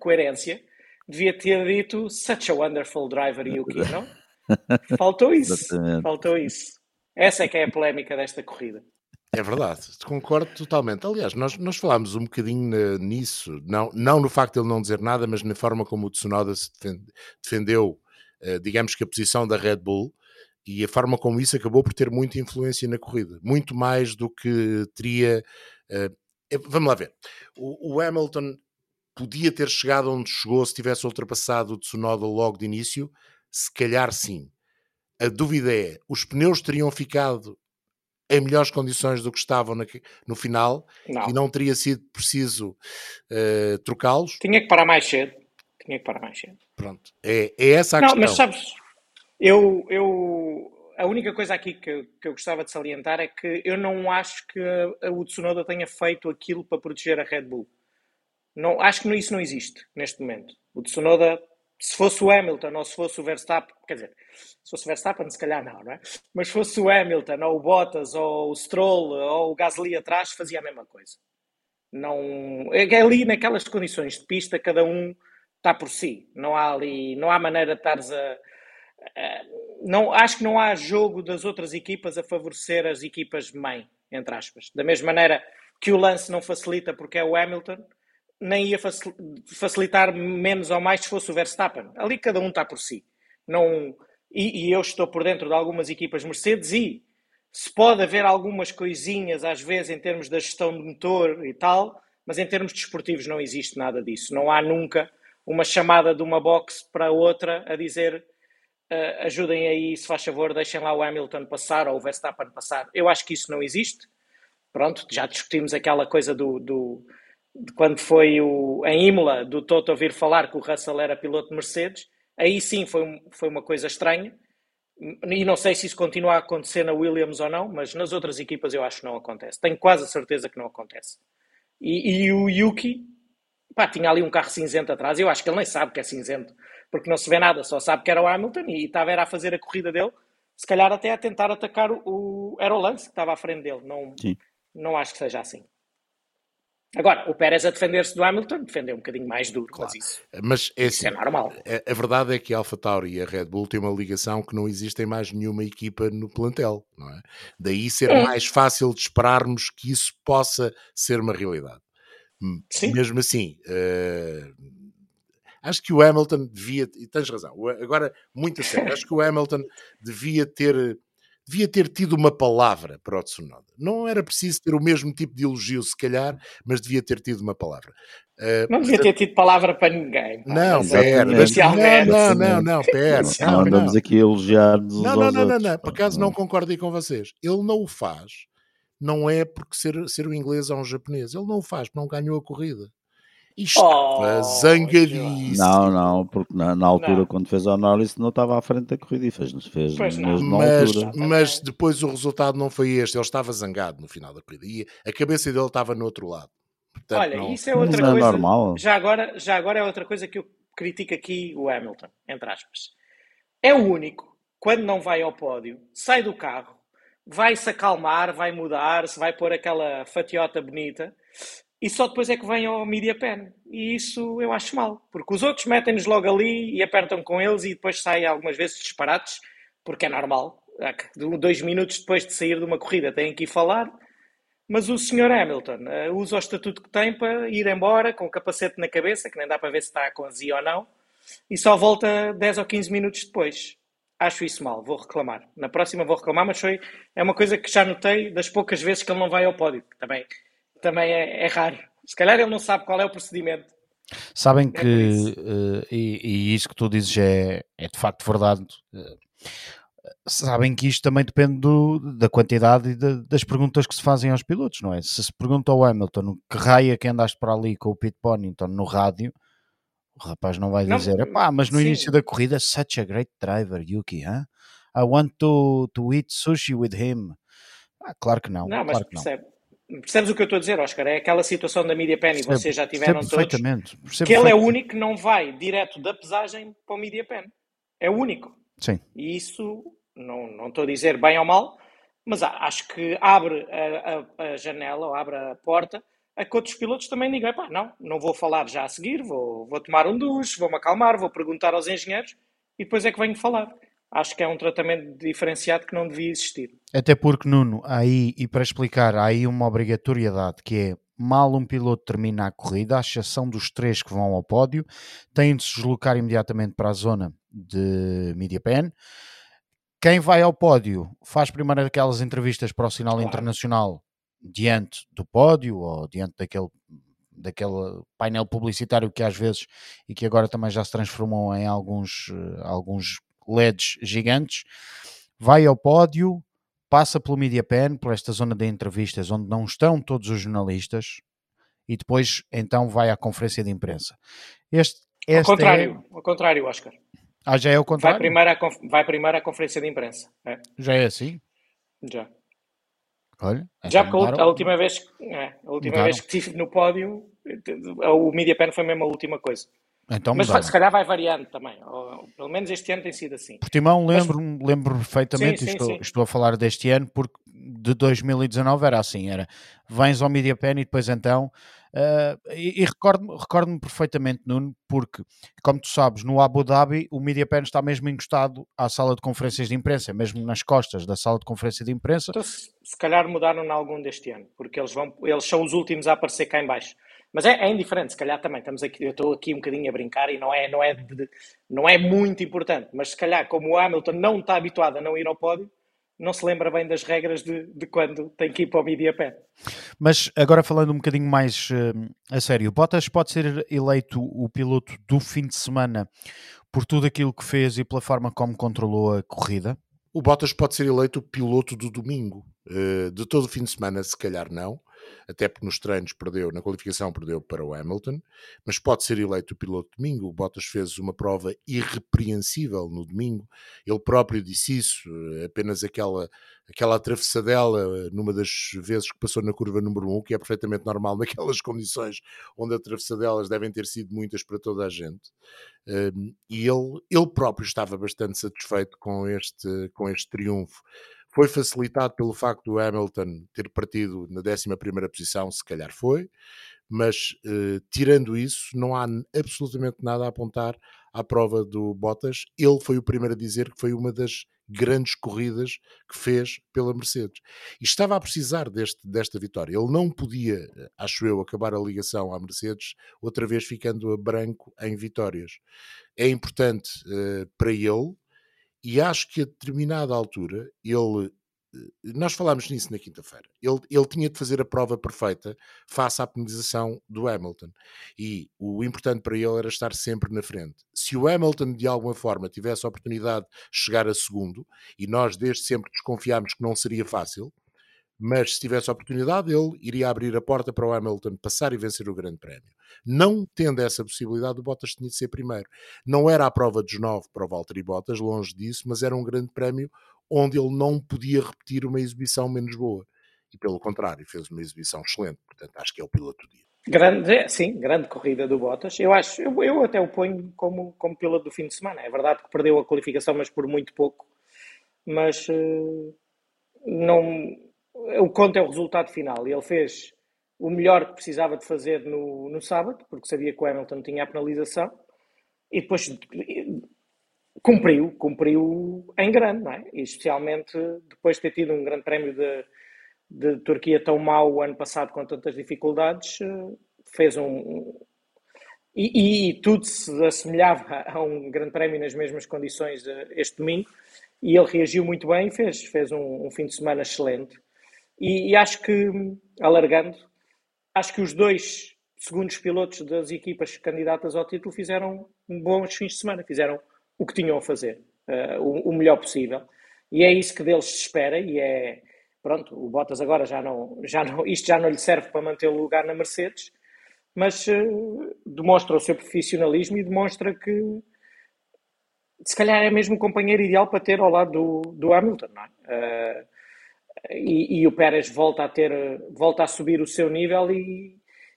coerência, devia ter dito such a wonderful driver Yuki, não? Faltou isso. Exatamente. Faltou isso. Essa é que é a polémica desta corrida. É verdade, concordo totalmente. Aliás, nós, nós falámos um bocadinho nisso, não, não no facto de ele não dizer nada, mas na forma como o Tsunoda se defendeu, eh, digamos que a posição da Red Bull e a forma como isso acabou por ter muita influência na corrida, muito mais do que teria. Eh, é, vamos lá ver. O, o Hamilton podia ter chegado onde chegou se tivesse ultrapassado o Tsunoda logo de início, se calhar sim. A dúvida é: os pneus teriam ficado em melhores condições do que estavam no, no final não. e não teria sido preciso uh, trocá-los? Tinha que parar mais cedo. Tinha que parar mais cedo. Pronto. É, é essa a não, questão. Mas sabes, eu, eu, a única coisa aqui que, que eu gostava de salientar é que eu não acho que a, o Tsunoda tenha feito aquilo para proteger a Red Bull. Não, acho que isso não existe neste momento. O Tsunoda se fosse o Hamilton ou se fosse o Verstappen, quer dizer, se fosse o Verstappen, se calhar não, não é? Mas se fosse o Hamilton ou o Bottas ou o Stroll ou o Gasly atrás, fazia a mesma coisa. Não, é ali naquelas condições de pista, cada um está por si. Não há ali, não há maneira de estares a, a não, acho que não há jogo das outras equipas a favorecer as equipas mãe, entre aspas. Da mesma maneira que o lance não facilita porque é o Hamilton, nem ia facilitar menos ou mais se fosse o Verstappen. Ali cada um está por si. Não, e, e, eu estou por dentro de algumas equipas Mercedes e se pode haver algumas coisinhas às vezes em termos da gestão de motor e tal, mas em termos desportivos não existe nada disso. Não há nunca uma chamada de uma box para outra a dizer uh, ajudem aí, se faz favor, deixem lá o Hamilton passar ou o Verstappen passar. Eu acho que isso não existe. Pronto, já discutimos aquela coisa do, do quando foi o, em Imola, do Toto vir falar que o Russell era piloto de Mercedes, aí sim foi, foi uma coisa estranha. E não sei se isso continua a acontecer na Williams ou não, mas nas outras equipas eu acho que não acontece. Tenho quase a certeza que não acontece. E, e o Yuki, pá, tinha ali um carro cinzento atrás. Eu acho que ele nem sabe que é cinzento, porque não se vê nada, só sabe que era o Hamilton e estava era a fazer a corrida dele, se calhar até a tentar atacar o, o era o Lance que estava à frente dele. Não, não acho que seja assim. Agora, o Pérez a defender-se do Hamilton defendeu um bocadinho mais duro, claro. mas isso, mas é, isso é assim, normal. A, a, verdade é que a AlphaTauri e a Red Bull têm uma ligação que não existe em mais nenhuma equipa no plantel, não é? Daí ser é. mais fácil de esperarmos que isso possa ser uma realidade. Sim. Mesmo assim, uh, acho que o Hamilton devia, e tens razão, agora, muito a sério, acho que o Hamilton devia ter devia ter tido uma palavra para o Tsunoda. Não era preciso ter o mesmo tipo de elogio, se calhar, mas devia ter tido uma palavra. Uh, não devia ter tido palavra para ninguém. Pá, não, pera, mas, não, não, não, não, [LAUGHS] pera. Não, não andamos aqui a elogiar-nos. Não, não, não, não, não, por acaso não concordo aí com vocês. Ele não o faz, não é porque ser, ser o inglês ou um japonês, ele não o faz porque não ganhou a corrida. Estava oh, zangadíssimo. Não, não, porque na, na altura, não. quando fez o Norris, não estava à frente da corrida e fez, fez mesmo mas, altura. Mas depois o resultado não foi este. Ele estava zangado no final da corrida e a cabeça dele estava no outro lado. Portanto, Olha, não... isso é outra é coisa. É normal. Já agora, já agora é outra coisa que eu critico aqui o Hamilton, entre aspas. É o único, quando não vai ao pódio, sai do carro, vai se acalmar, vai mudar, se vai pôr aquela fatiota bonita e só depois é que vem ao media pen. E isso eu acho mal, porque os outros metem-nos logo ali e apertam com eles e depois saem algumas vezes disparates, porque é normal. Dois minutos depois de sair de uma corrida têm que ir falar. Mas o Sr. Hamilton uh, usa o estatuto que tem para ir embora com o capacete na cabeça, que nem dá para ver se está com azia ou não, e só volta 10 ou 15 minutos depois. Acho isso mal, vou reclamar. Na próxima vou reclamar, mas foi, é uma coisa que já notei das poucas vezes que ele não vai ao pódio, também também é, é raro. Se calhar ele não sabe qual é o procedimento. Sabem é que, uh, e, e, isso que tu dizes é, é de facto verdade. Uh, sabem que isto também depende do, da quantidade e de, das perguntas que se fazem aos pilotos, não é? Se se pergunta ao Hamilton que raia que andaste para ali com o Pete Bonington no rádio, o rapaz não vai dizer, pá, mas no sim. início da corrida, such a great driver, Yuki, huh? I want to, to eat sushi with him. Ah, claro que não. Não, mas claro percebe, Percebes o que eu estou a dizer, Oscar? É aquela situação da media pen e vocês já tiveram todos. Que ele é o único que não vai direto da pesagem para o media pen. É o único. Sim. E isso, não, não estou a dizer bem ou mal, mas acho que abre a, a, a janela ou abre a porta a que outros pilotos também digam: pá, não, não vou falar já a seguir, vou, vou tomar um duche, vou-me acalmar, vou perguntar aos engenheiros e depois é que venho falar acho que é um tratamento diferenciado que não devia existir. Até porque, Nuno, aí, e para explicar, há aí uma obrigatoriedade que é mal um piloto termina a corrida, à exceção dos três que vão ao pódio, têm de se deslocar imediatamente para a zona de media pen. Quem vai ao pódio faz primeiro aquelas entrevistas para o sinal claro. internacional diante do pódio ou diante daquele daquele painel publicitário que às vezes e que agora também já se transformou em alguns, eh, alguns LEDs gigantes, vai ao pódio, passa pelo Media Pen, por esta zona de entrevistas onde não estão todos os jornalistas, e depois então vai à conferência de imprensa. Este, ao contrário, é... ao contrário, Oscar. Ah, já é o contrário? Vai primeiro à, conf... vai primeiro à conferência de imprensa. É. Já é assim? Já. Olha, já porque a última vez, é, a última vez que estive no pódio, o Media Pen foi mesmo a última coisa. Então, Mas se calhar vai variando também. Ou, pelo menos este ano tem sido assim. Portimão, lembro, Mas... lembro perfeitamente, sim, sim, estou, sim. estou, a falar deste ano, porque de 2019 era assim, era vens ao Media Pen e depois então uh, e, e recordo-me recordo perfeitamente, Nuno, porque como tu sabes, no Abu Dhabi o Media Pen está mesmo encostado à sala de conferências de imprensa, mesmo nas costas da sala de conferência de imprensa. Então, se, se calhar mudaram em algum deste ano, porque eles, vão, eles são os últimos a aparecer cá em baixo. Mas é, é, indiferente, se calhar também estamos aqui, eu estou aqui um bocadinho a brincar e não é, não, é de, não é muito importante, mas se calhar como o Hamilton não está habituado a não ir ao pódio, não se lembra bem das regras de, de quando tem que ir para o media pé. Mas agora falando um bocadinho mais uh, a sério, Bottas pode ser eleito o piloto do fim de semana por tudo aquilo que fez e pela forma como controlou a corrida? O Bottas pode ser eleito o piloto do domingo. Uh, de todo o fim de semana, se calhar não até porque nos treinos perdeu, na qualificação perdeu para o Hamilton, mas pode ser eleito o piloto domingo. O Bottas fez uma prova irrepreensível no domingo, ele próprio disse isso, eh, apenas aquela, aquela atravessadela numa das vezes que passou na curva número 1, um, que é perfeitamente normal [LAUGHS] naquelas condições onde atravessadelas devem ter sido muitas para toda a gente. Um, e ele, ele próprio estava bastante satisfeito com este, com este triunfo. Foi facilitado pelo facto do Hamilton ter partido na 11 posição, se calhar foi, mas eh, tirando isso, não há absolutamente nada a apontar à prova do Bottas. Ele foi o primeiro a dizer que foi uma das grandes corridas que fez pela Mercedes. E estava a precisar deste, desta vitória. Ele não podia, acho eu, acabar a ligação à Mercedes, outra vez ficando a branco em vitórias. É importante uh, para ele, e acho que a determinada altura ele eh, nós falámos nisso na quinta-feira. Ele, ele tinha de fazer a prova perfeita face à penalização do Hamilton. E o importante para ele era estar sempre na frente. Se o Hamilton, de alguma forma, tivesse a oportunidade de chegar a segundo, e nós desde sempre desconfiámos que não seria fácil, mas se tivesse a oportunidade, ele iria abrir a porta para o Hamilton passar e vencer o Grande Prémio. Não tendo essa possibilidade, o Bottas tinha de ser primeiro. Não era a prova dos nove para o Valtteri Bottas, longe disso, mas era um Grande Prémio onde ele não podia repetir uma exibição menos boa. E pelo contrário, fez uma exibição excelente. Portanto, acho que é o piloto do dia. Grande, é, sim, grande corrida do Bottas. Eu acho, eu, eu até o ponho como, como piloto do fim de semana. É verdade que perdeu a qualificação, mas por muito pouco. Mas uh, não, o conto é o resultado final. Ele fez o melhor que precisava de fazer no, no sábado, porque sabia que o Hamilton tinha a penalização, e depois cumpriu, cumpriu em grande, não é? E especialmente depois de ter tido um grande prémio de, de Turquia tão mau o ano passado com tantas dificuldades, fez um. E, e, tudo se assemelhava [LAUGHS] a um grande prémio nas mesmas condições eh, este domingo, e ele reagiu muito bem e fez, fez um, um fim de semana excelente. E, e, acho que, alargando, acho que os dois segundos pilotos das equipas candidatas ao título fizeram bons fins de semana, fizeram o que tinham a fazer, uh, o, o, melhor possível. E é isso que deles se espera e é, pronto, o Bottas agora já não, já não, isto já não lhe serve para manter o lugar na Mercedes, mas uh, demonstra o seu profissionalismo e demonstra que se calhar é mesmo o companheiro ideal para ter ao lado do, do Hamilton, não é? Uh, e, e, o Pérez volta a ter, volta a subir o seu nível e,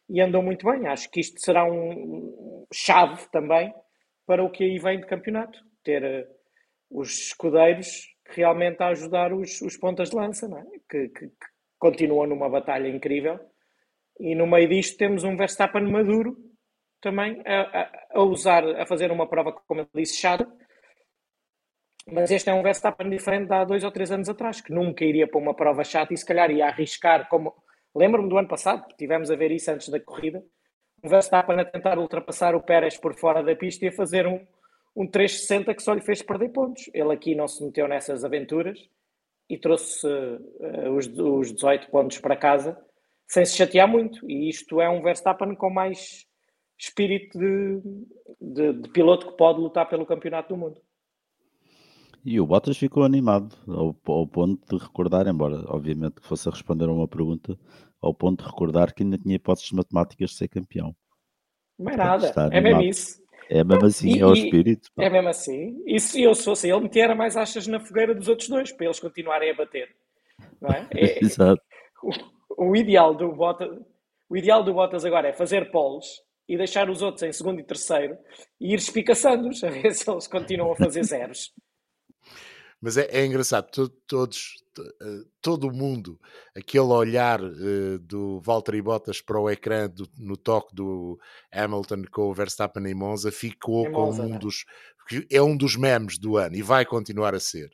e andou muito bem. Acho que isto será um chave também para o que aí vem de campeonato. Ter uh, os escudeiros realmente a ajudar os, os pontas de lança, é? que, que, que continuam numa batalha incrível. E no meio disto temos um Verstappen maduro também a, a, a usar, a fazer uma prova, como eu disse, chata, mas este é um Verstappen diferente de há dois ou três anos atrás, que nunca iria para uma prova chata e se calhar ia arriscar, como lembro-me do ano passado, tivemos a ver isso antes da corrida, um Verstappen a tentar ultrapassar o Pérez por fora da pista e a fazer um, um 360 que só lhe fez perder pontos. Ele aqui não se meteu nessas aventuras e trouxe uh, os, os 18 pontos para casa sem se chatear muito. E isto é um Verstappen com mais espírito de, de, de piloto que pode lutar pelo campeonato do mundo. E o Bottas ficou animado ao, ao, ponto de recordar, embora obviamente que fosse a responder a uma pergunta, ao ponto de recordar que ainda tinha hipóteses matemáticas de ser campeão. Não é nada, é mesmo isso. É mesmo assim, e, é o espírito. É mesmo assim. E se eu fosse ele, metia mais achas na fogueira dos outros dois, para eles continuarem a bater. Não é? [LAUGHS] é Exato. O, o, ideal do Bottas, o ideal do Bottas agora é fazer poles e deixar os outros em segundo e terceiro e ir espicaçando-os, a ver se eles continuam a fazer [LAUGHS] zeros. Mas é, é engraçado, todo, todos, eh, todo o mundo, aquele olhar uh, do Valtteri Bottas para o ecrã do, no toque do Hamilton com o Verstappen em Monza ficou em Monza, como um dos. É um dos memes do ano e vai continuar a ser.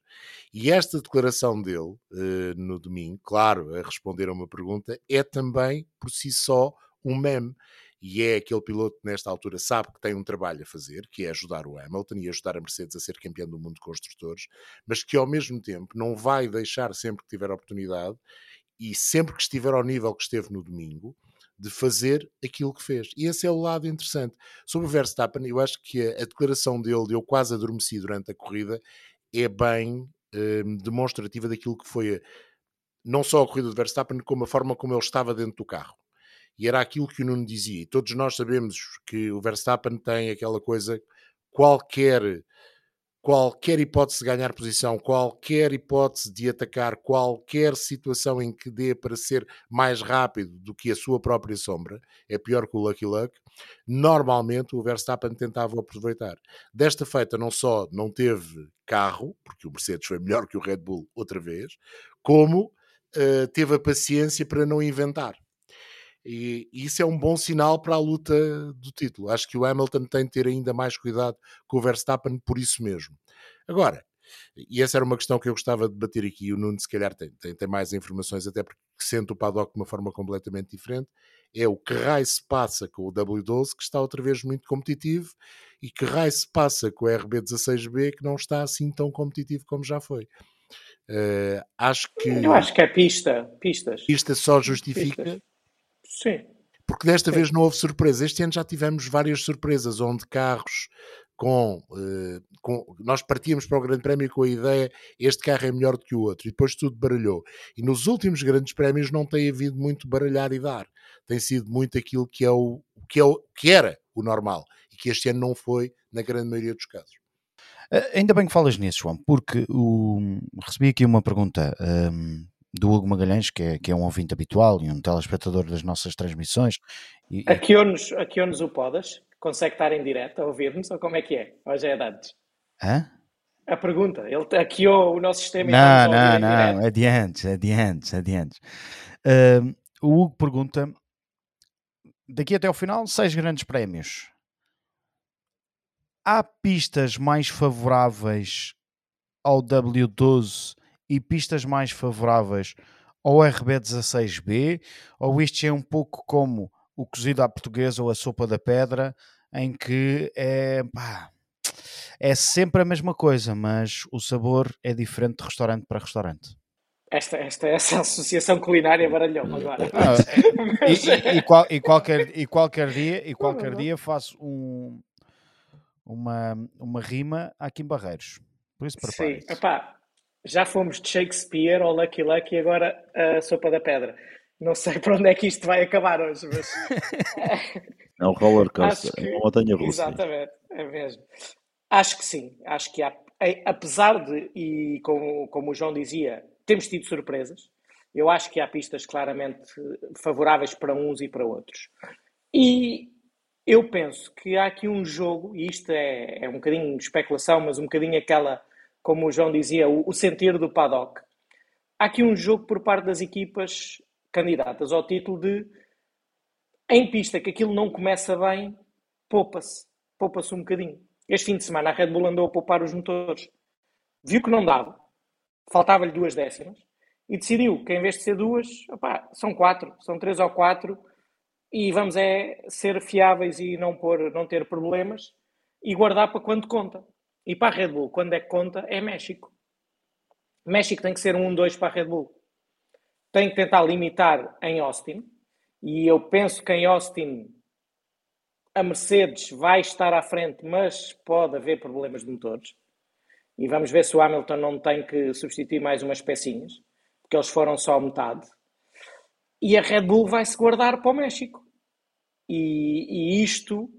E esta declaração dele uh, no domingo, claro, a responder a uma pergunta, é também por si só um meme e é aquele piloto que nesta altura sabe que tem um trabalho a fazer, que é ajudar o Hamilton e ajudar a Mercedes a ser campeão do mundo de construtores, mas que ao mesmo tempo não vai deixar sempre que tiver oportunidade e sempre que estiver ao nível que esteve no domingo, de fazer aquilo que fez. E esse é o lado interessante. Sobre o Verstappen, eu acho que a, declaração dele, de eu quase adormeci durante a corrida, é bem hum, demonstrativa daquilo que foi a, não só a corrida de Verstappen, como a forma como ele estava dentro do carro e era aquilo que o Nuno dizia. E todos nós sabemos que o Verstappen tem aquela coisa, qualquer qualquer hipótese de ganhar posição, qualquer hipótese de atacar, qualquer situação em que dê para ser mais rápido do que a sua própria sombra, é pior que o Lucky Luck, normalmente o Verstappen tentava aproveitar. Desta feita não só não teve carro, porque o Mercedes foi melhor que o Red Bull outra vez, como uh, teve a paciência para não inventar. E, isso é um bom sinal para a luta do título. Acho que o Hamilton tem de ter ainda mais cuidado com o Verstappen por isso mesmo. Agora, e essa era uma questão que eu gostava de bater aqui, o Nuno se calhar tem, tem, tem mais informações, até porque sente o paddock de uma forma completamente diferente, é o que raio se passa com o W12, que está outra vez muito competitivo, e que raio se passa com o RB16B, que não está assim tão competitivo como já foi. Uh, acho que... Eu acho que é pista, pistas. Pista só justifica... Pistas Sim. Porque desta Sim. vez não houve surpresa. Este ano já tivemos várias surpresas, onde carros com, uh, com, Nós partíamos para o Grande Prémio com a ideia este carro é melhor do que o outro, e depois tudo baralhou. E nos últimos Grandes Prémios não tem havido muito baralhar e dar. Tem sido muito aquilo que, é o, que, é o, que era o normal, e que este ano não foi, na grande maioria dos casos. Uh, ainda bem que falas nisso, João, porque o... recebi aqui uma pergunta. Um do Hugo Magalhães, que é, que é um ouvinte habitual e um telespectador das nossas transmissões. E, aqui o podas? Consegue estar em direto a ouvir-nos ou como é que é? Hoje é de antes? Hã? A pergunta, ele hackeou o nosso sistema Não, não, não, é de antes, é de antes, é de antes. Uh, o Hugo pergunta, daqui até ao final, seis grandes prémios. Há pistas mais favoráveis ao W12 e pistas mais favoráveis ao RB16B, ou isto é um pouco como o cozido à portuguesa ou a sopa da pedra, em que é, pá, é sempre a mesma coisa, mas o sabor é diferente de restaurante para restaurante. Esta, esta, essa associação culinária baralhou agora. Ah, [LAUGHS] é, e, e, qual, e, qualquer, e qualquer dia, e qualquer dia faço um, uma, uma rima aqui em Barreiros. Por isso Sim, epá, já fomos de Shakespeare ao Lucky Lucky agora a Sopa da Pedra. Não sei [LAUGHS] para onde é que isto vai acabar hoje, mas. é um roller [LAUGHS] coaster, que... é uma montanha russa. Exatamente, é mesmo. Acho que sim, acho que há, apesar de, e como, como o João dizia, temos tido surpresas, eu acho que há pistas claramente favoráveis para uns e para outros. E eu penso que há aqui um jogo, e isto é, é um bocadinho especulação, mas um bocadinho aquela como o João dizia, o, o do paddock. Há aqui um jogo por parte das equipas candidatas ao título de em pista que aquilo não começa bem, poupa-se, poupa-se um bocadinho. Este fim de semana a Red Bull andou a poupar os motores. Viu que não dava, faltava-lhe duas décimas, e decidiu que em vez de ser duas, opá, são quatro, são três ou quatro, e vamos é ser fiáveis e não, pôr, não ter problemas e guardar para quando conta. E para a Red Bull, quando é que conta, é México. México tem que ser um 1-2 para a Red Bull. Tem que tentar limitar em Austin. E eu penso que em Austin a Mercedes vai estar à frente, mas pode haver problemas de motores. E vamos ver se o Hamilton não tem que substituir mais umas pecinhas, porque eles foram só metade. E a Red Bull vai se guardar para o México. E, e isto,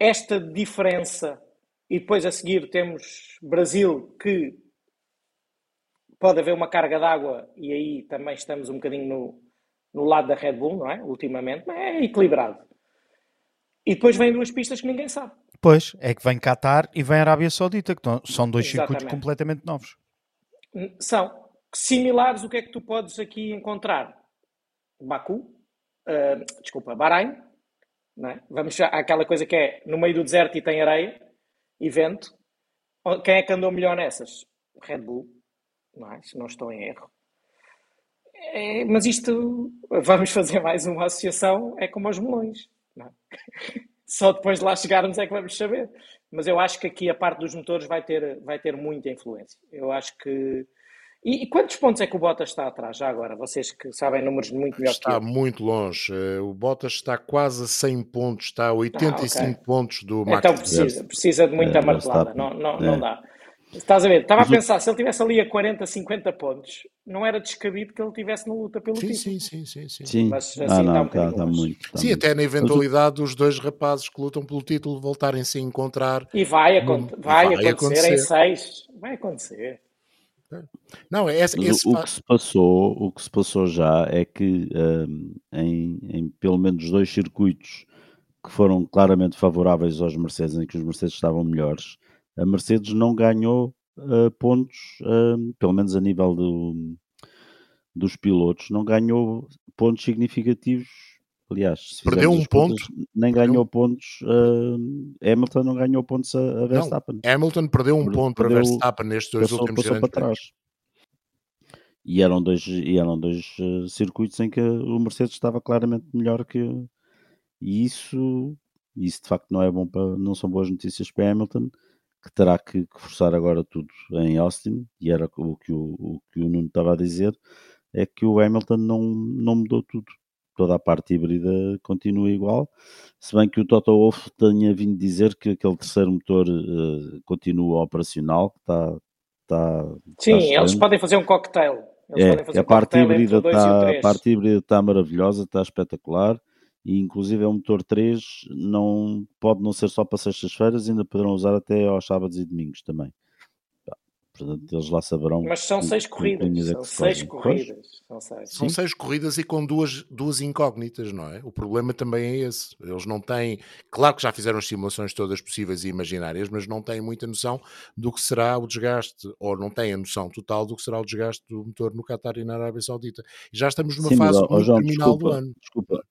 esta diferença e depois a seguir temos Brasil, que pode haver uma carga d'água e aí também estamos um bocadinho no, no lado da Red Bull, não é? Ultimamente, mas é equilibrado. E depois vêm duas pistas que ninguém sabe. Pois, é que vem Qatar e vem Arábia Saudita, que são dois Exatamente. circuitos completamente novos. São. Similares, o que é que tu podes aqui encontrar? Baku, uh, desculpa, Bahrein, é? Vamos àquela coisa que é no meio do deserto e tem areia, evento, quem é que andou melhor nessas? Red Bull, não é? se não estou em erro. É, mas isto, vamos fazer mais uma associação, é como os melões. É? [LAUGHS] Só depois de lá chegarmos é que vamos saber. Mas eu acho que aqui a parte dos motores vai ter, vai ter muita influência. Eu acho que e, e, quantos pontos é que o Bottas está atrás já agora? Vocês que sabem números muito melhor está que eu. Está muito longe. Eh, o Bottas está quase a 100 pontos, está a 85 ah, okay. pontos do Max. Então precisa, precisa de muita é, martelada, não, não, é. não dá. Estás a ver? Estava Mas a pensar, o... se ele tivesse ali a 40, 50 pontos, não era descabido que ele tivesse na luta pelo sim, título. Sim, sim, sim. sim. sim. Mas assim ah, não, está, um está, muito. Está sim, muito. até na eventualidade dos dois rapazes que lutam pelo título voltarem-se a encontrar. E vai, vai, vai acontecer, acontecer em seis. Vai acontecer. Não, é esse, esse... O, que se passou, o que se passou já é que um, em, em, pelo menos dois circuitos que foram claramente favoráveis aos Mercedes, em que os Mercedes estavam melhores, a Mercedes não ganhou uh, pontos, uh, pelo menos a nível do, dos pilotos, não ganhou pontos significativos Aliás, perdeu um ponto, nem ganhou pontos. Uh, Hamilton não ganhou pontos a, a Verstappen. Não, Hamilton perdeu um ponto para Verstappen nestes dois passou, últimos passou para trás. E eram dois, e eram dois uh, circuitos em que o Mercedes estava claramente melhor que. E isso, isso de facto não é bom para, não são boas notícias para Hamilton, que terá que, que forçar agora tudo em Austin. E era o que o, o que o Nuno estava a dizer, é que o Hamilton não, não mudou tudo toda a parte híbrida continua igual, se bem que o Toto Wolff tenha vindo dizer que aquele terceiro motor uh, continua operacional, está, está Sim, está eles podem fazer um cocktail. Eles é, a parte, híbrida está, a parte híbrida está maravilhosa, está espetacular e inclusive é um motor 3, não, pode não ser só para sextas-feiras, ainda poderão usar até aos sábados e domingos também. Portanto, eles lá saberão. Mas são seis corridas. É são seis corridas. São seis. são seis corridas e com duas, duas incógnitas, não é? O problema também é esse. Eles não têm. Claro que já fizeram as simulações todas possíveis e imaginárias, mas não têm muita noção do que será o desgaste, ou não têm a noção total do que será o desgaste do motor no Qatar e na Arábia Saudita. E já estamos numa Sim, fase mas, muito João, terminal desculpa, do ano. Desculpa,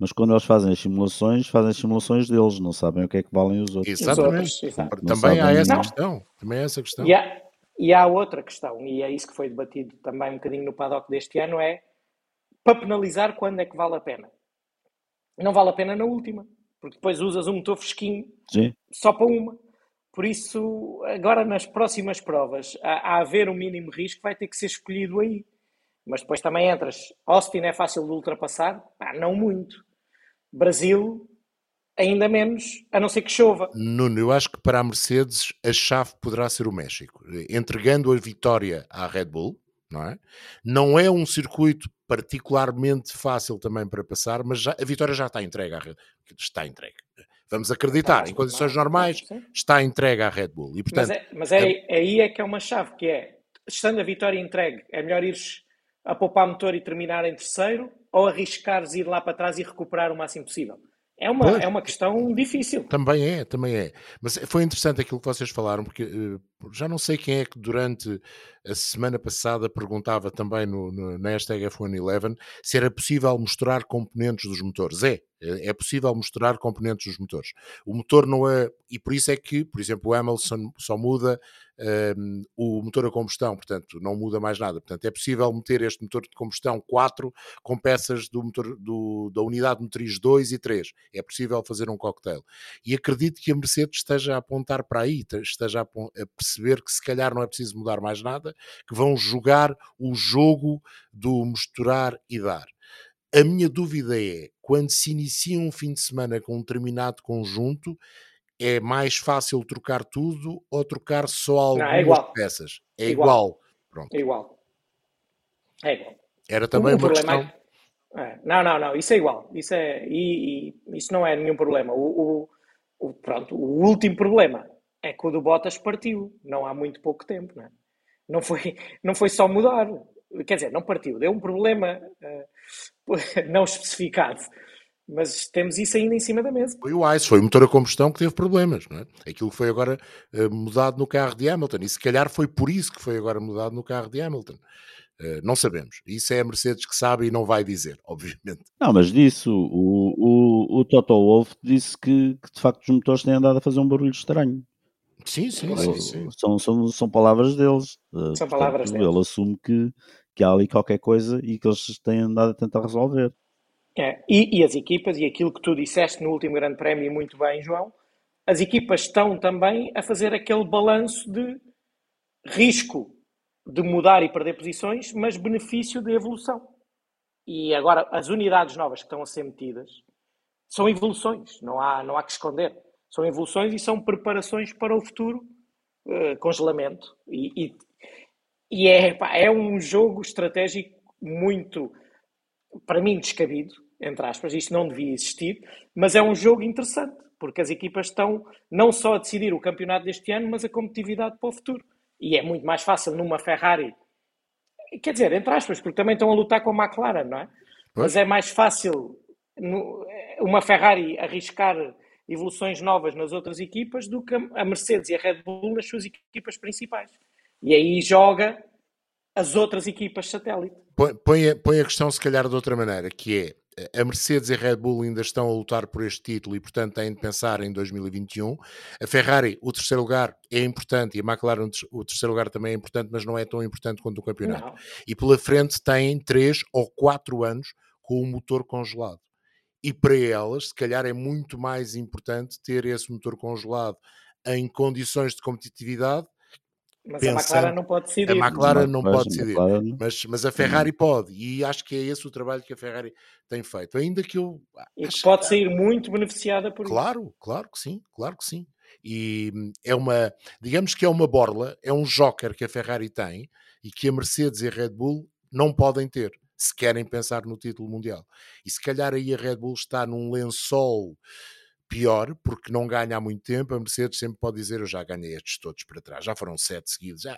mas quando eles fazem as simulações, fazem as simulações deles, não sabem o que é que valem os outros. Exatamente. Os outros, Também há essa questão. Também há essa questão. Yeah. E há outra questão, e é isso que foi debatido também um bocadinho no paddock deste ano, é para penalizar quando é que vale a pena. Não vale a pena na última, porque depois usas um motor fresquinho Sim. só para uma. Por isso, agora nas próximas provas, a, a haver um mínimo risco, vai ter que ser escolhido aí. Mas depois também entras. Austin é fácil de ultrapassar? Pá, não muito. Brasil, ainda menos, a não ser que chova. Nuno, eu acho que para a Mercedes a chave poderá ser o México, entregando a vitória à Red Bull, não é? Não é um circuito particularmente fácil também para passar, mas já, a vitória já está entregue à Red Bull. Está entregue. Vamos acreditar, em condições normais, está entregue à Red Bull. E, portanto, mas é, mas é, é, aí é que é uma chave, que é, estando a vitória entregue, é melhor ires a poupar motor e terminar em terceiro, ou arriscares ir lá para trás e recuperar o máximo possível? É uma, é uma questão difícil. Também é, também é. Mas foi interessante aquilo que vocês falaram, porque uh, já não sei quem é que durante a semana passada perguntava também no, no, na hashtag F111 se era possível mostrar componentes dos motores. É, é, é possível mostrar componentes dos motores. O motor não é, e por isso é que, por exemplo, o Hamilton só muda um, o motor a combustão, portanto, não muda mais nada. Portanto, é possível meter este motor de combustão 4 com peças do motor do, da unidade motriz 2 e 3. É possível fazer um cocktail. E acredito que a Mercedes esteja a apontar para aí, esteja a, a perceber que se calhar não é preciso mudar mais nada, que vão jogar o jogo do misturar e dar. A minha dúvida é, quando se inicia um fim de semana com um determinado conjunto, é mais fácil trocar tudo ou trocar só algumas não, é peças? É igual. igual. Pronto. É igual. É igual. Era também o uma questão. É... É. Não, não, não, isso é igual. Isso, é, e, e isso não é nenhum problema. O, o, o, pronto, o último problema é que o do Bottas partiu, não há muito pouco tempo. Não, é? não, foi, [LAUGHS] não foi só mudar. Quer dizer, não partiu, deu um problema uh, [LAUGHS] não especificado mas temos isso ainda em cima da mesa. Foi o ICE, foi o motor a combustão que teve problemas, não é? Aquilo que foi agora uh, mudado no carro de Hamilton, e se calhar foi por isso que foi agora mudado no carro de Hamilton. Uh, não sabemos. Isso é a Mercedes que sabe e não vai dizer, [LAUGHS] obviamente. Não, mas disso, o, o, o Toto Wolff disse que, que, de facto os motores têm andado a fazer um barulho estranho. Sim, sim, sim, sim. São, são, são palavras deles. Uh, são portanto, palavras deles. Ele assume que, que há ali qualquer coisa e que eles têm andado a tentar resolver. É, e, e, as equipas, e aquilo que tu disseste no último Grande Prémio, muito bem, João, as equipas estão também a fazer aquele balanço de risco de mudar e perder posições, mas benefício de evolução. E agora, as unidades novas que estão a ser metidas são evoluções, não há, não há que esconder. São evoluções e são preparações para o futuro uh, congelamento. E, e, e é, pá, é um jogo estratégico muito para mim, descabido, entre aspas, isto não devia existir, mas é um jogo interessante, porque as equipas estão não só a decidir o campeonato deste ano, mas a competitividade para o futuro. E é muito mais fácil numa Ferrari, quer dizer, entre aspas, porque também estão a lutar com a McLaren, não é? Pois. Mas é mais fácil uma Ferrari arriscar evoluções novas nas outras equipas do que a Mercedes e a Red Bull nas suas equipas principais. E aí joga as outras equipas satélite. Põe, põe, a, põe a questão, se calhar, de outra maneira, que é a Mercedes e a Red Bull ainda estão a lutar por este título e, portanto, têm de pensar em 2021. A Ferrari, o terceiro lugar é importante e a McLaren, o terceiro lugar também é importante, mas não é tão importante quanto o campeonato. Não. E pela frente têm três ou quatro anos com o motor congelado. E para elas, se calhar, é muito mais importante ter esse motor congelado em condições de competitividade Mas a McLaren não pode decidir. A McLaren não Mas pode a decidir. McLaren- Mas, mas a Ferrari pode. E acho que é esse o trabalho que a Ferrari tem feito. Ainda que eu. E que pode sair muito beneficiada por isso. Claro, claro que sim, claro que sim. E hum, é uma, digamos que é uma borla, é um joker que a Ferrari tem e que a Mercedes e a Red Bull não podem ter, se querem pensar no título mundial. E se calhar aí a Red Bull está num lençol pior, porque não ganha há muito tempo, a Mercedes sempre pode dizer, eu já ganhei estes todos para trás, já foram sete seguidos, já,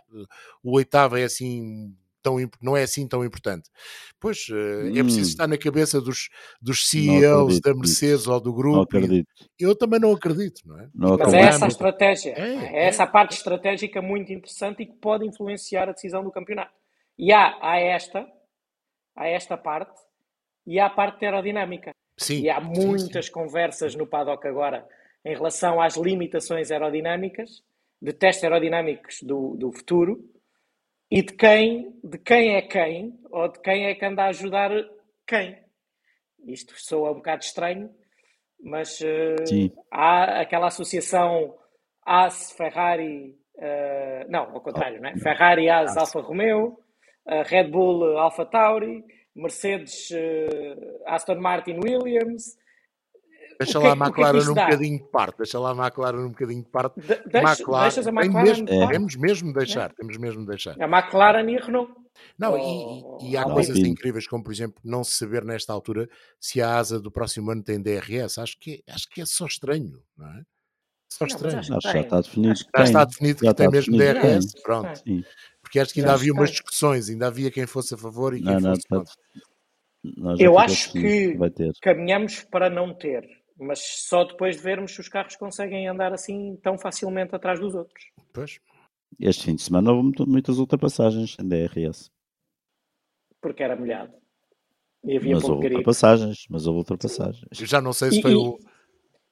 o oitavo é assim tão, não é assim tão importante. Pois, eh, é preciso Hum. estar na cabeça dos, dos Não CEOs da. Mercedes ou do Não grupo. e- acredito. eu também não acredito, não é? Não Mas é essa a estratégia. É, É, é. essa a parte estratégica muito interessante e que pode influenciar a decisão do campeonato. E há, há esta, há esta parte e há a parte aerodinâmica. Sim. E há sim, sim. muitas conversas no paddock agora em relação às limitações aerodinâmicas, de testes aerodinâmicos do, do futuro e de quem, de quem é quem ou de quem é que anda a ajudar quem. Isto soa um bocado estranho, mas Sim. há aquela associação AS-Ferrari, eh, não, ao contrário, não é? Ferrari, AS, Alfa Romeo, eh, Red Bull, Alfa Tauri, Mercedes, eh, Aston Martin, Williams. Deixa lá é a é que McLaren um bocadinho de parte. Deixa lá a McLaren um bocadinho de parte. De, deixa, McLaren, deixas a McLaren mesmo, de parte? temos mesmo de deixar, temos mesmo de deixar. A McLaren e a Renault. Não, Oh, e, e há Alpine. coisas incríveis, como por exemplo, não se saber nesta altura se a asa do próximo ano tem DRS. Acho que, acho que é só estranho, não é? Só Não, estranho. acho Acho que já está definido. Já tem. está definido Já que tem está mesmo definido DRS. Pronto. Sim. Porque acho que ainda Já havia umas discussões, ainda havia quem fosse a favor e quem Não, fosse contra. Eu acho que- vai ter. Caminhamos para não ter, mas só depois de vermos se os carros conseguem andar assim tão facilmente atrás dos outros. Pois. Este fim de semana houve muitas ultrapassagens em DRS. Porque era molhado. E havia Mas pouco houve ultrapassagens. Mas houve ultrapassagens. Eu já não sei se E- foi e- o.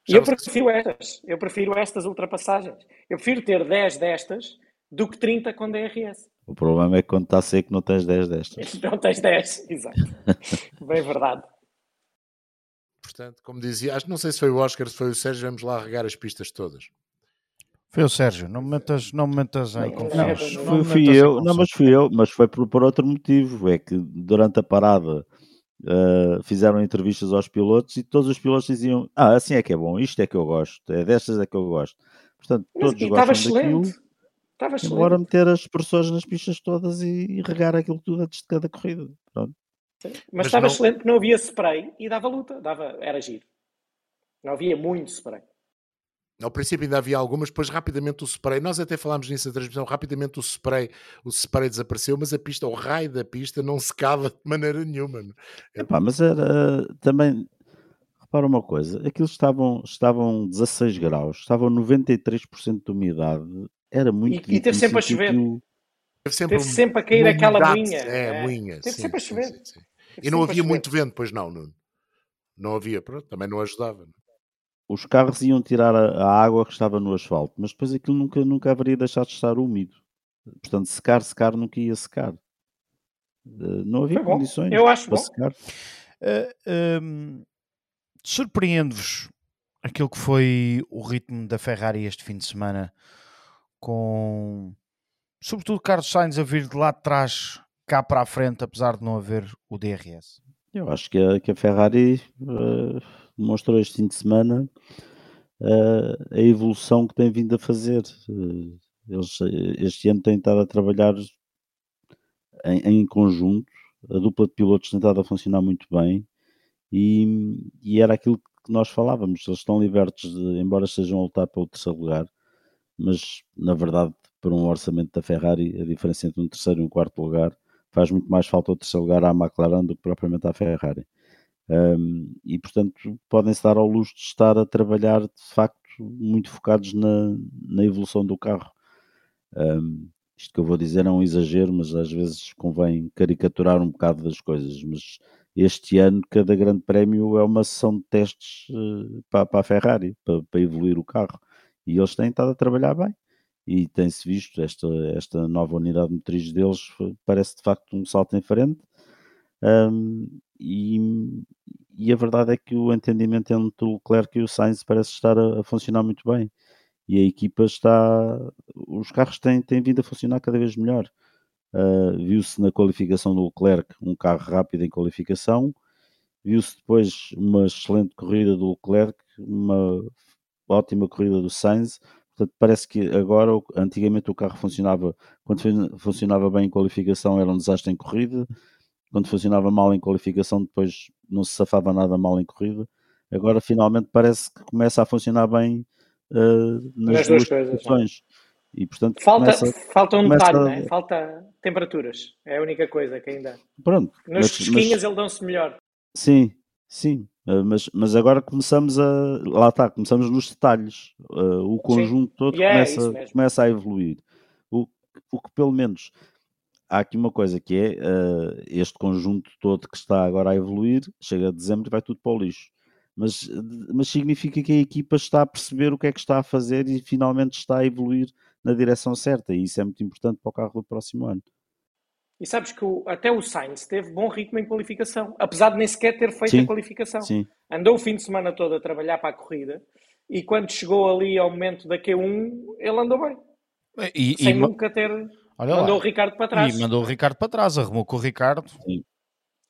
Já eu sei prefiro estas. Eu prefiro estas ultrapassagens. Eu prefiro ter 10 destas do que 30 com DRS. O problema é que quando está seco não tens 10 destas. [LAUGHS] Não tens 10. Exato. [LAUGHS] Bem verdade. Portanto, como dizia, acho, não sei se foi o Oscar, se foi o Sérgio, vamos lá regar as pistas todas. Foi o Sérgio, não me metas, não me metas em Não, confusões. não, Não Fui, eu, não, mas fui eu, mas foi por, por outro motivo. É que durante a parada uh, fizeram entrevistas aos pilotos e todos os pilotos diziam: Ah, assim é que é bom, isto é que eu gosto, é destas é que eu gosto. Portanto, Mas, todos e estava gostam daquilo. excelente. Estava excelente. Embora meter as pessoas nas pistas todas e, e regar aquilo tudo antes de cada corrida. Pronto. Mas, Mas estava não- excelente porque não havia spray e dava luta. Dava, era giro. Não havia muito spray. Ao princípio ainda havia algumas, depois rapidamente o spray, nós até falámos nisso na transmissão, rapidamente o spray, o spray desapareceu, mas a pista, o raio da pista não secava de maneira nenhuma. meu. Epá, mas era também. Repara uma coisa, aquilo estavam, estavam 16 graus, estavam 93% de umidade, era muito E- e teve sempre a difícil chover. aquilo- Teve sempre, Teve um- sempre a cair aquela umidade, moinha. É, moinha. Teve sim, sempre a chover. sim, sim. E não havia muito vento, pois não, Nuno. Não havia, pronto, também não ajudava. não. os carros iam tirar a, a água que estava no asfalto, mas depois aquilo nunca, nunca haveria deixado de estar úmido. Portanto, secar, secar, nunca ia secar. Eh, Não havia condições Eu acho para bom. secar. Uh, um, Surpreende-vos aquilo que foi o ritmo da Ferrari este fim de semana, com sobretudo Carlos Sainz a vir de lá de trás cá para a frente, apesar de não haver o DRS. Eu acho que a, que a Ferrari eh, demonstrou este fim de semana eh, a evolução que tem vindo a fazer. Eh, eles este ano têm estado a trabalhar em, em conjunto, a dupla de pilotos tem estado a funcionar muito bem e, e era aquilo que nós falávamos. Eles estão libertos, de, embora estejam a lutar pelo terceiro lugar, mas na verdade, para um orçamento da Ferrari, a diferença entre um terceiro e um quarto lugar faz muito mais falta o terceiro lugar à McLaren do que propriamente à Ferrari. Um, e portanto podem-se dar ao luxo de estar a trabalhar de facto muito focados na, na evolução do carro. Um, isto que eu vou dizer é um exagero, mas às vezes convém caricaturar um bocado das coisas. Mas este ano, cada grande prémio é uma sessão de testes uh, para, para, a Ferrari, para, para, evoluir o carro. E eles têm estado a trabalhar bem. E tem-se visto esta, esta nova unidade motriz deles, parece de facto um salto em frente. Um, e, e, a verdade é que o entendimento entre o Leclerc e o Sainz parece estar a, a funcionar muito bem. e a equipa está. Os carros têm, têm vindo a funcionar cada vez melhor. Uh, viu-se na qualificação do Leclerc um carro rápido em qualificação, viu-se depois uma excelente corrida do Leclerc, uma ótima corrida do Sainz. Portanto, parece que agora, antigamente o carro funcionava, quando funcionava bem em qualificação era um desastre em corrida, quando funcionava mal em qualificação depois não se safava nada mal em corrida. Agora finalmente parece que começa a funcionar bem uh, nas, nas, duas, duas posições. E, portanto, falta, começa, falta um detalhe, a... né? falta temperaturas. É a única coisa que ainda. Pronto. Nas fresquinhas ele dão-se melhor. Sim, sim. Uh, mas, mas agora começamos a. Lá está, começamos nos detalhes. Uh, o conjunto sim. todo é começa, começa a evoluir. O, o que pelo menos há aqui uma coisa que é uh, este conjunto todo que está agora a evoluir, chega a dezembro e vai tudo para o lixo mas, mas significa que a equipa está a perceber o que é que está a fazer e finalmente está a evoluir na direção certa, e isso é muito importante para o carro do próximo ano. E sabes que o, até o Sainz teve bom ritmo em qualificação, apesar de nem sequer ter feito sim, a qualificação. Sim. Andou o fim de semana todo a trabalhar para a corrida e quando chegou ali ao momento da Q1, ele andou bem. E, sem e, nunca ter. Olha mandou lá. o Ricardo para trás. E mandou o Ricardo para trás, arrumou com o Ricardo. Sim.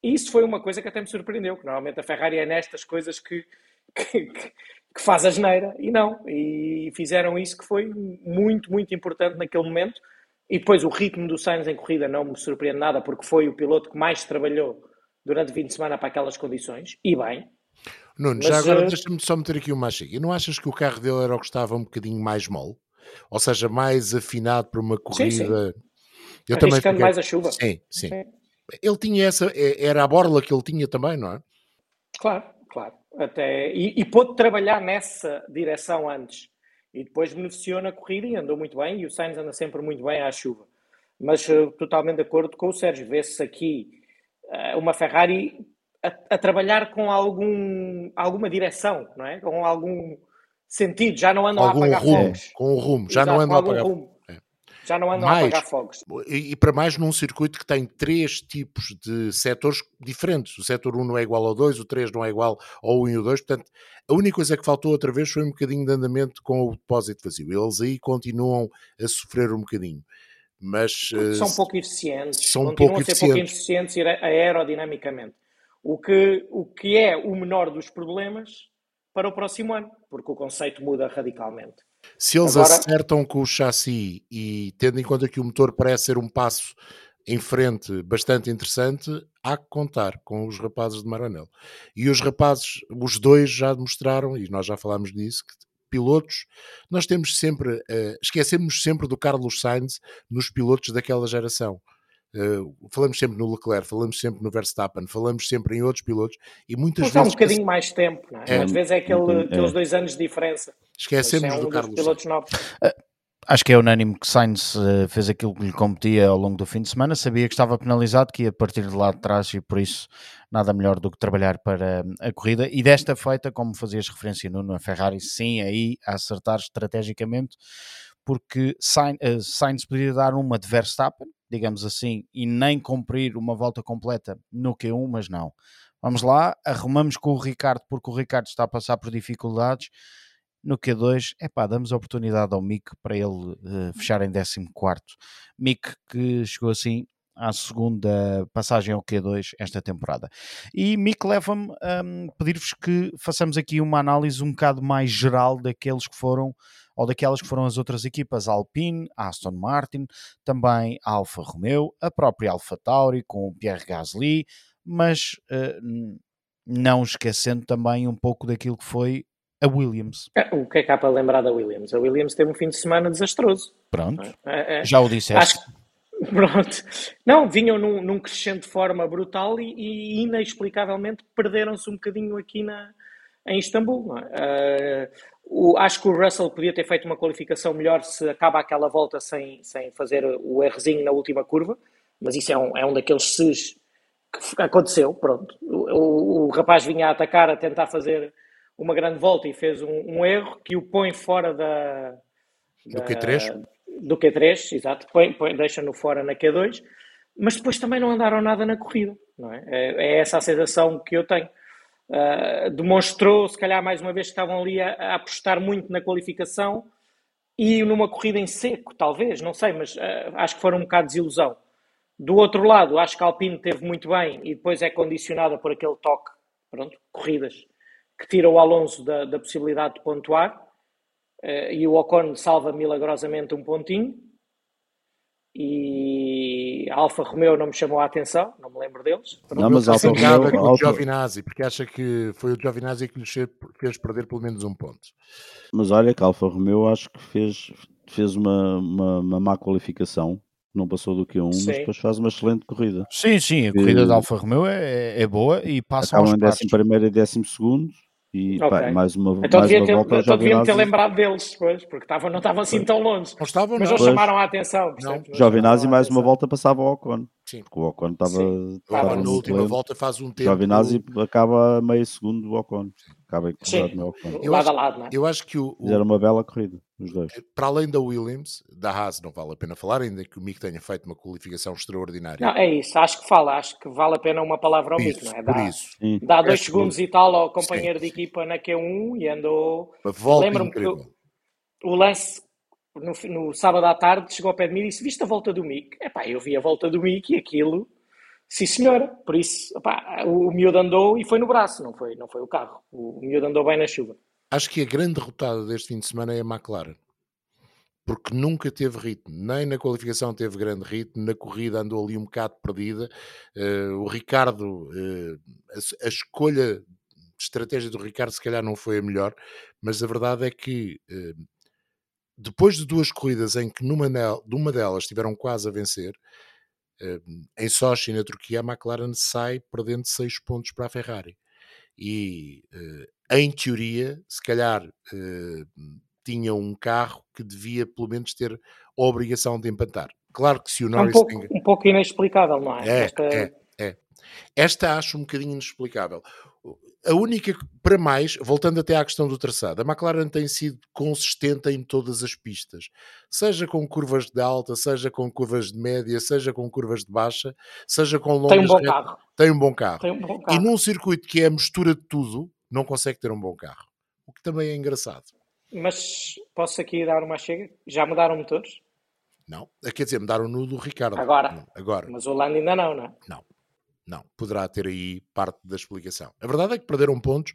E isso foi uma coisa que até me surpreendeu, que normalmente a Ferrari é nestas coisas que, [LAUGHS] que, que, faz a geneira, e não. E fizeram isso que foi muito, muito importante naquele momento. E depois o ritmo do Sainz em corrida não me surpreende nada, porque foi o piloto que mais trabalhou durante o fim de semana para aquelas condições, e bem. Nuno, Mas, já agora uh... deixa-me só meter aqui uma. E não achas que o carro dele era o que estava um bocadinho mais mole? Ou seja, mais afinado para uma corrida? Sim, sim. Eu Arriscando também mais a chuva. Sim, sim. sim ele tinha essa, é, era a borla que ele tinha também, não é? Claro, claro. Até, e, e pôde trabalhar nessa direção antes. E depois beneficiou na corrida e andou muito bem. E o Sainz anda sempre muito bem à chuva. Mas uh, totalmente de acordo com o Sérgio. Vê-se aqui uh, uma Ferrari a, a, trabalhar com algum, alguma direção, não é? Com algum sentido. Já não andam algum a apagar rumo, fogos. Com o rumo. Já Exato, não andam a apagar rumo. Já não andam mais, a apagar fogos. E, e, para mais num circuito que tem três tipos de setores diferentes. O setor 1 não é igual ao 2, o 3 não é igual ao 1 e o 2. Portanto, a única coisa que faltou outra vez foi um bocadinho de andamento com o depósito vazio. Eles aí continuam a sofrer um bocadinho. Mas, são uh, pouco eficientes. São continuam pouco a ser eficientes. pouco eficientes aerodinamicamente. O que, o que é o menor dos problemas para o próximo ano, porque o conceito muda radicalmente. Se eles Agora... acertam com o chassi e tendo em conta que o motor parece ser um passo em frente bastante interessante, há que contar com os rapazes de Maranello. E os rapazes, os dois já demonstraram, e nós já falámos disso, que pilotos, nós temos sempre, uh, esquecemos sempre do Carlos Sainz nos pilotos daquela geração. Uh, falamos sempre no Leclerc, falamos sempre no Verstappen, falamos sempre em outros pilotos e muitas Mas vezes. Há um bocadinho mais tempo, não é? é Às vezes é aquele, é. aqueles dois anos de diferença. Esquecemos é um do Carlos. Pilotos novos. Uh, acho que é unânime que Sainz uh, fez aquilo que lhe competia ao longo do fim de semana, sabia que estava penalizado, que ia partir de lá de trás e por isso nada melhor do que trabalhar para a corrida. E desta feita, como fazias referência no, Ferrari, sim, aí a acertar estrategicamente, porque Sainz, uh, Sainz poderia dar uma de Verstappen, digamos assim, e nem cumprir uma volta completa no Q1, mas não. Vamos lá, arrumamos com o Ricardo, porque o Ricardo está a passar por dificuldades. No Q2, é pá, damos oportunidade ao Mick para ele uh, fechar em 14. Mick que chegou assim à segunda passagem ao Q2 esta temporada. E Mick leva-me a um, pedir-vos que façamos aqui uma análise um bocado mais geral daqueles que foram ou daquelas que foram as outras equipas, Alpine, Aston Martin, também a Alfa Romeo, a própria Alfa Tauri com o Pierre Gasly, mas uh, não esquecendo também um pouco daquilo que foi a Williams. É, o que é que há para lembrar da Williams? A Williams teve um fim de semana desastroso. Pronto, é, é, já o disseste. Acho... [LAUGHS] Pronto. Não, vinham num, num crescente de forma brutal e, e inexplicavelmente perderam-se um bocadinho aqui na, em Istambul. Uh, o, acho que o Russell podia ter feito uma qualificação melhor se acaba aquela volta sem, sem fazer o Rzinho na última curva, mas isso é um, é um daqueles ses que aconteceu, pronto. O, o, o, rapaz vinha a atacar, a tentar fazer uma grande volta e fez um, um erro que o põe fora da, da do Q3. Do Q3, exato, põe, põe, deixa-no fora na Q2, mas depois também não andaram nada na corrida, não é? É, é essa a sensação que eu tenho. Uh, demonstrou, se calhar mais uma vez, que estavam ali a, a, apostar muito na qualificação e numa corrida em seco, talvez, não sei, mas uh, acho que foram um bocado de desilusão. Do outro lado, acho que a Alpine teve muito bem e depois é condicionada por aquele toque, pronto, corridas, que tira o Alonso da, da possibilidade de pontuar uh, e o Ocon salva milagrosamente um pontinho e a Alfa Romeo não me chamou a atenção, não me lembro deles. Não, mas a Alfa Romeo com o Giovinazzi, porque acha que foi o Giovinazzi que lhe fez perder pelo menos um ponto. Mas olha que a Alfa Romeo acho que fez, fez uma, uma, uma má qualificação, não passou do que um, sim. mas depois faz uma excelente corrida. Sim, sim, a corrida e, da Alfa Romeo é, é boa e passa aos em décimo primeiro e décimo segundo e okay. pá, mais uma, então mais devia uma ter, volta. Então devia ter lembrado deles, pois, porque tavam, não estavam assim tão longe. Não estavam, Mas não chamaram a atenção. Giovinazzi mais uma volta passava ao Ocon. Sim. Porque o Ocon estava. Estava na última volta, faz um tempo. Giovinazzi acaba a meio segundo do Ocon. Acaba Sim, eu lado acho, a lado, não é? Eu acho que o, o... Era uma bela corrida, os dois. Para além da Williams, da Haas não vale a pena falar, ainda que o Mick tenha feito uma qualificação extraordinária. Não, é isso, acho que fala, acho que vale a pena uma palavra ao Mick, não é? Dá, por isso. Dá dois é segundos e tal ao companheiro Sim. de equipa na Q1 e andou. Lembro-me que o lance no, no, sábado à tarde chegou ao pé de mim e disse: Viste a volta do Mick? Epá, eu vi a volta do Mick e aquilo Sim, senhora. Por isso, opá, o miúdo andou e foi no braço, não foi, não foi o carro. O miúdo andou bem na chuva. Acho que a grande derrotada deste fim de semana é a McLaren. Porque nunca teve ritmo, nem na qualificação teve grande ritmo, na corrida andou ali um bocado perdida. Uh, o Ricardo, uh, a, a, escolha de estratégia do Ricardo, se calhar não foi a melhor, mas a verdade é que uh, depois de duas corridas em que numa, numa delas tiveram quase a vencer, em Sochi, na Turquia, a McLaren sai perdendo 6 pontos para a Ferrari. E, em teoria, se calhar eh, tinha um carro que devia pelo menos ter a obrigação de empatar. Claro que se o Norris... É um pouco, um pouco inexplicável, não é? É, Esta... é, é. Esta acho um bocadinho inexplicável a única, para mais, voltando até à questão do traçado, a McLaren tem sido consistente em todas as pistas, seja com curvas de alta, seja com curvas de média, seja com curvas de baixa, seja com longas. Tem um bom carro. Tem um bom carro. Tem um bom carro. E num circuito que é a mistura de tudo, não consegue ter um bom carro. O que também é engraçado. Mas posso aqui dar uma chega? Já mudaram motores? Não. Quer dizer, mudaram no do Ricardo. Agora. Não, agora. Mas o Lando ainda não, não é? Não. Não, poderá ter aí parte da explicação. A verdade é que perderam pontos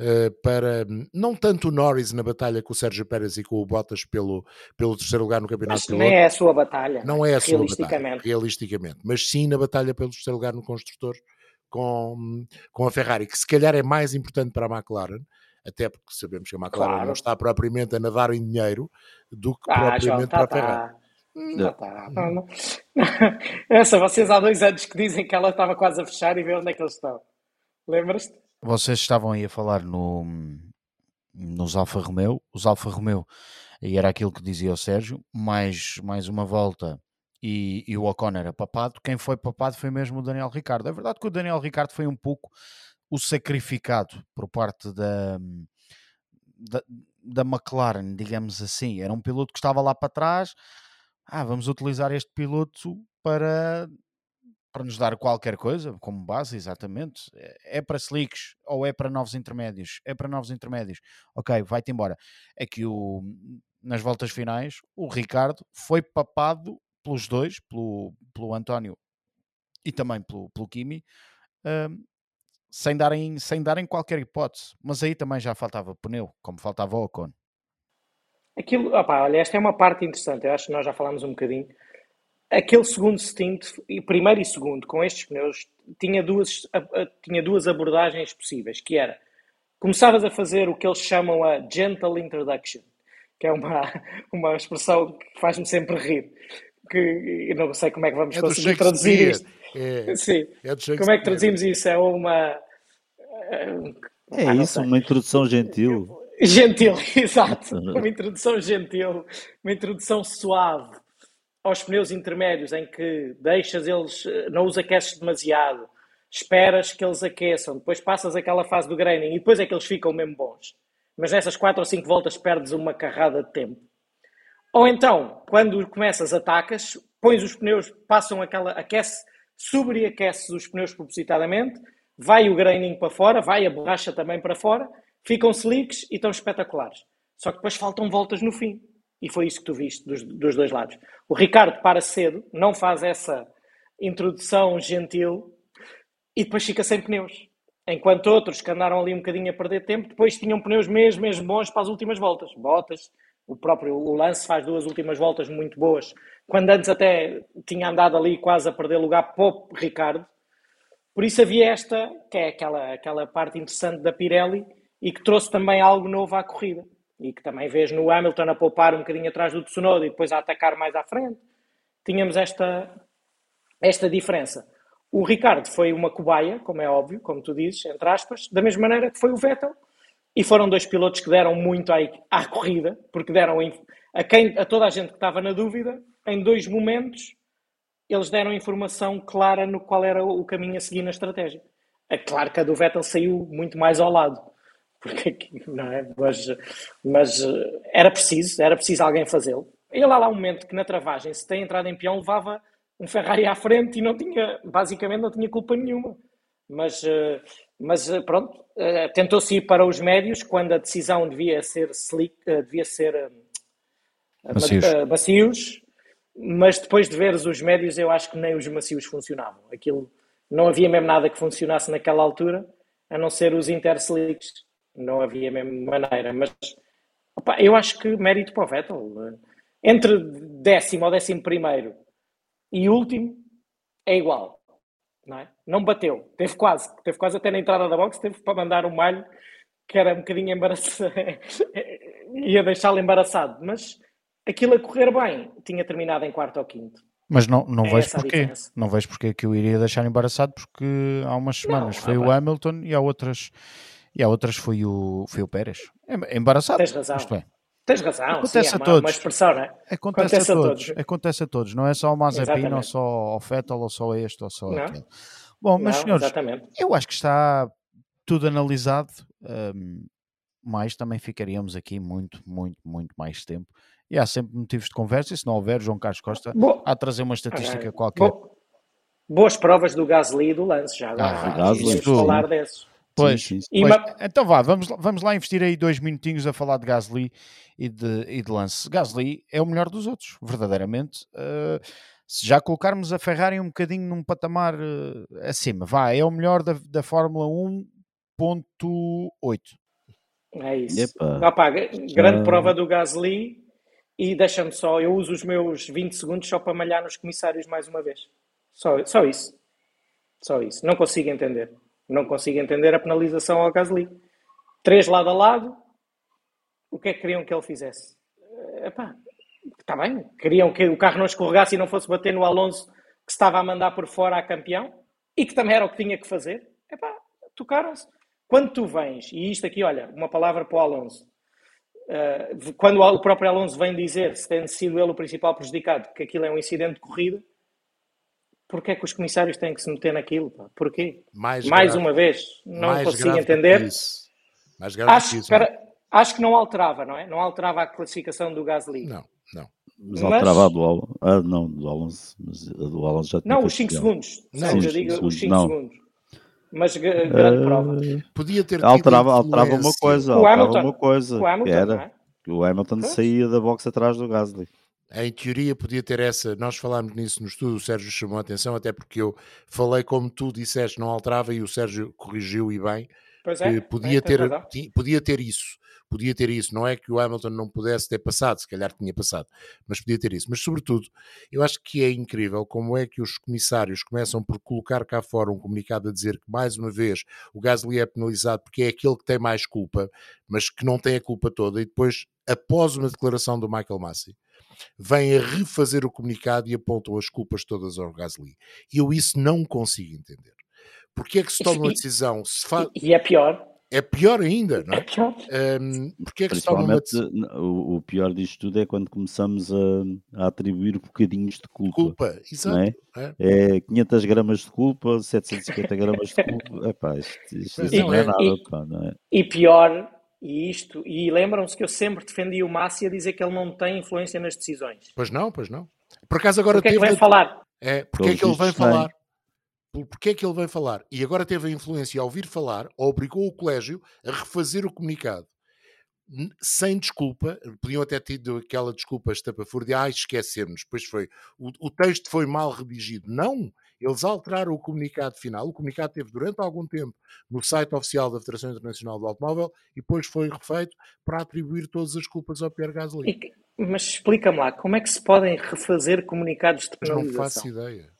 uh, para não tanto o Norris na batalha com o Sérgio Pérez e com o Bottas pelo, pelo terceiro lugar no campeonato. Mas nem é a sua batalha. Não é a sua batalha, realisticamente. Mas sim na batalha pelo terceiro lugar no construtor com, com a Ferrari, que se calhar é mais importante para a McLaren, até porque sabemos que a McLaren claro. não está propriamente a nadar em dinheiro do que ah, propriamente tá, para a Ferrari. Tá. Não, tá, não, não. Essa, vocês há dois anos que dizem que ela estava quase a fechar e ver onde é que eles estão. Lembras-te? Vocês estavam aí a falar no, nos Alfa Romeo. Os Alfa Romeo, e era aquilo que dizia o Sérgio, mais, mais uma volta e, e o Ocon era papado. Quem foi papado foi mesmo o Daniel Ricardo. É verdade que o Daniel Ricardo foi um pouco o sacrificado por parte da, da, da McLaren, digamos assim. Era um piloto que estava lá para trás ah, vamos utilizar este piloto para, para nos dar qualquer coisa, como base, exatamente. É, é para slicks ou é para novos intermédios? É para novos intermédios. Ok, vai-te embora. É que o, nas voltas finais o Ricardo foi papado pelos dois, pelo, pelo António e também pelo, pelo Kimi, um, sem, darem, sem darem qualquer hipótese. Mas aí também já faltava pneu, como faltava o Ocon. Aquilo, opa, olha, esta é uma parte interessante, eu acho que nós já falámos um bocadinho. Aquele segundo stint, primeiro e segundo, com estes pneus, tinha duas, tinha duas abordagens possíveis, que era, começavas a fazer o que eles chamam a gentle introduction, que é uma, [LAUGHS] uma expressão que faz-me sempre rir, que eu não sei como é que vamos é conseguir traduzir isto. É, [LAUGHS] Sim. É como é que traduzimos isso? É uma... É ah, isso, uma introdução gentil. Gentil, [LAUGHS] exato. Uma introdução gentil, uma introdução suave aos pneus intermédios, em que deixas eles, não os aqueces demasiado, esperas que eles aqueçam, depois passas aquela fase do graining e depois é que eles ficam mesmo bons. Mas nessas 4 ou 5 voltas perdes uma carrada de tempo. Ou então, quando começas, atacas, pões os pneus, passam aquela, aquece, sobreaqueces os pneus propositadamente, vai o graining para fora, vai a borracha também para fora ficam slicks e estão espetaculares. Só que depois faltam voltas no fim. E foi isso que tu viste dos, dos dois lados. O Ricardo para cedo, não faz essa introdução gentil e depois fica sem pneus. Enquanto outros que andaram ali um bocadinho a perder tempo, depois tinham pneus mesmo, mesmo bons para as últimas voltas. Botas, o próprio o Lance faz duas últimas voltas muito boas, quando antes até tinha andado ali quase a perder lugar para o Ricardo. Por isso havia esta, que é aquela, aquela parte interessante da Pirelli e que trouxe também algo novo à corrida. E que também vês no Hamilton a poupar um bocadinho atrás do Tsunoda e depois a atacar mais à frente. Tínhamos esta, esta diferença. O Ricardo foi uma cobaia, como é óbvio, como tu dizes, entre aspas, da mesma maneira que foi o Vettel. E foram dois pilotos que deram muito à, à corrida, porque deram a, quem, a toda a gente que estava na dúvida, em dois momentos, eles deram informação clara no qual era o caminho a seguir na estratégia. É claro que a do Vettel saiu muito mais ao lado, porque não é? Mas, mas era preciso, era preciso alguém fazê-lo. Ele há lá um momento que na travagem, se tem entrado em peão, levava um Ferrari à frente e não tinha, basicamente não tinha culpa nenhuma. Mas, eh, mas eh, pronto, tentou-se ir para os médios quando a decisão devia ser slick, devia ser macios. macios mas depois de veres os médios, eu acho que nem os macios funcionavam. Aquilo não havia mesmo nada que funcionasse naquela altura, a não ser os interslicks. Não havia mesmo maneira. Mas opa, eu acho que mérito para o Vettel. Entre décimo ou décimo primeiro e último é igual. Não, é? não bateu. Teve quase. Teve quase até na entrada da box, teve para mandar um malho que era um bocadinho embaraçado. [LAUGHS] ia deixá-lo embaraçado. Mas aquilo a correr bem, tinha terminado em quarto ou quinto. Mas não, não é vejo porquê. Não vejo porque que eu iria deixar embaraçado, porque há umas semanas não, foi o Hamilton e há outras, e há outras foi o, foi o Pérez. É embaraçado. Tens razão. Isto é. Tens razão. Acontece sim, a todos. Uma expressão, não é? Acontece, Acontece a, todos. todos. Acontece a todos. Não é só o Mazepin, ou só o Fettel, ou só este, ou só não. aquele. Bom, mas não, senhores, exatamente. eu acho que está tudo analisado. Um, mais também ficaríamos aqui muito, muito, muito mais tempo e há sempre motivos de conversa, e se não houver, João Carlos Costa Bo... a trazer uma estatística ah, qualquer. Bo... Boas provas do Gasly e do Lance, já agora. Ah, Gasly. falar desses. Pois, sim, sim. pois ma... então vá, vamos, vamos lá investir aí dois minutinhos a falar de Gasly e de, e de Lance. Gasly é o melhor dos outros, verdadeiramente. Uh, se já colocarmos a Ferrari um bocadinho num patamar uh, acima, vá, é o melhor da, da Fórmula 1.8. É isso. Epa. Opa, grande prova do Gasly e deixa-me só, eu uso os meus 20 segundos só para malhar nos comissários mais uma vez. Só, só isso. Só isso. Não consigo entender. Não consigo entender a penalização ao Gasly. Três lado a lado. O que é que queriam que ele fizesse? Epá, está bem. Queriam que o carro não escorregasse e não fosse bater no Alonso que estava a mandar por fora a campeão e que também era o que tinha que fazer. Epá, tocaram-se. Quando tu vens, e isto aqui, olha, uma palavra para o Alonso, Uh, quando o próprio Alonso vem dizer, se tem sido ele o principal prejudicado, que aquilo é um incidente de corrida, porquê é que os comissários têm que se meter naquilo? Pá? Porquê? Mais, mais grave, uma vez, não consigo entender. Mais grave acho, que isso, para, acho que não alterava, não é? Não alterava a classificação do Gasly. Não, não. Mas, mas alterava a do Alonso. Ah, não, do Alonso, mas a do Alonso já tinha Não, os 5 segundos. Não, eu digo os 5 segundos mas grande uh, prova. Podia ter alterava, alterava uma coisa, o alterava Hamilton, uma coisa, o Hamilton, que era é? que o Hamilton saía da box atrás do Gasly. Em teoria podia ter essa, nós falámos nisso no estudo, o Sérgio chamou a atenção, até porque eu falei como tu disseste, não alterava e o Sérgio corrigiu e bem, pois é, podia, é, ter, podia ter isso podia ter isso. Não é que o Hamilton não pudesse ter passado, se calhar tinha passado, mas podia ter isso. Mas, sobretudo, eu acho que é incrível como é que os comissários começam por colocar cá fora um comunicado a dizer que, mais uma vez, o Gasly é penalizado porque é aquele que tem mais culpa, mas que não tem a culpa toda, e depois, após uma declaração do Michael Massey, vêm a refazer o comunicado e apontam as culpas todas ao Gasly. E eu isso não consigo entender. Porque é que se toma uma decisão? Se fa... E é pior, é pior ainda, não é? É pior. Um, porque é que Principalmente, o, o, pior disto tudo é quando começamos a, a atribuir bocadinhos de culpa. Culpa, exato. É? É. é 500 gramas de culpa, 750 gramas de culpa. Epá, isto, isto, isto não é, é nada. E, pá, não é? e pior, e isto, e lembram-se que eu sempre defendi o Massi a dizer que ele não tem influência nas decisões. Pois não, pois não. Por acaso agora porque teve... é que vem falar? É, porque é que ele vem falar? porque é que ele veio falar? E agora teve a influência ao vir falar, obrigou o colégio a refazer o comunicado. sem desculpa, podiam até ter tido aquela desculpa estapafúrdia, ah, esquecemos, depois foi, o, o, texto foi mal redigido. Não, eles alteraram o comunicado final, o comunicado teve durante algum tempo no site oficial da Federação Internacional do Automóvel e depois foi refeito para atribuir todas as culpas ao Pierre Gasly. E, mas explica-me lá, como é que se podem refazer comunicados de penalização? Não faço ideia.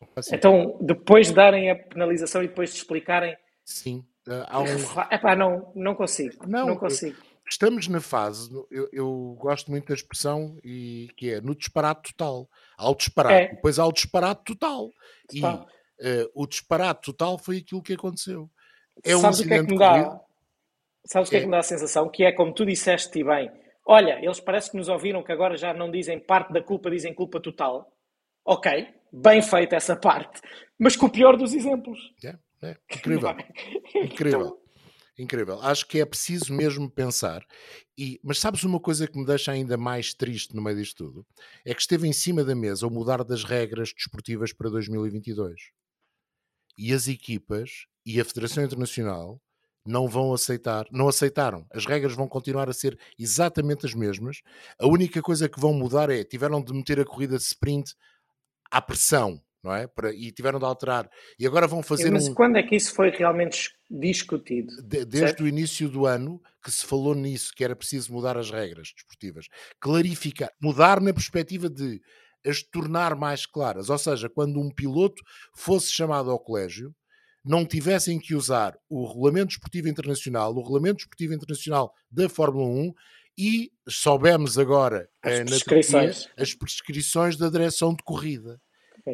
Não faço então, ideia. depois de darem a penalização e depois de explicarem... Sim, Uh, há um... Epá, não, não consigo. Não, não consigo. Estamos na fase, eu, eu, gosto muito da expressão, e, que é no disparate total. Há o disparate, é. depois há o disparate total. total. E uh, o disparate total foi aquilo que aconteceu. É Sabes um o que é que me dá? Sabes o que é. é que me dá a sensação? Que é como tu disseste e bem, olha, eles parece que nos ouviram que agora já não dizem parte da culpa, dizem culpa total. Ok, bem feita essa parte, mas com o pior dos exemplos. Yeah. É, [LAUGHS] incrível. incrível. Incrível. Acho que é preciso mesmo pensar. E, mas sabes uma coisa que me deixa ainda mais triste no meio disto tudo? É que esteve em cima da mesa o mudar das regras desportivas para 2022. E as equipas e a Federação Internacional não vão aceitar, não aceitaram. As regras vão continuar a ser exatamente as mesmas. A única coisa que vão mudar é tiveram de meter a corrida de sprint à pressão não é? Para, e tiveram de alterar. E agora vão fazer. Mas um... quando é que isso foi realmente discutido? De, desde certo? o início do ano que se falou nisso, que era preciso mudar as regras desportivas, clarificar, mudar na perspectiva de as tornar mais claras. Ou seja, quando um piloto fosse chamado ao colégio, não tivessem que usar o Regulamento Desportivo Internacional, o Regulamento Desportivo Internacional da Fórmula 1 e soubemos agora as, eh, prescrições. Turquia, as prescrições da direção de corrida.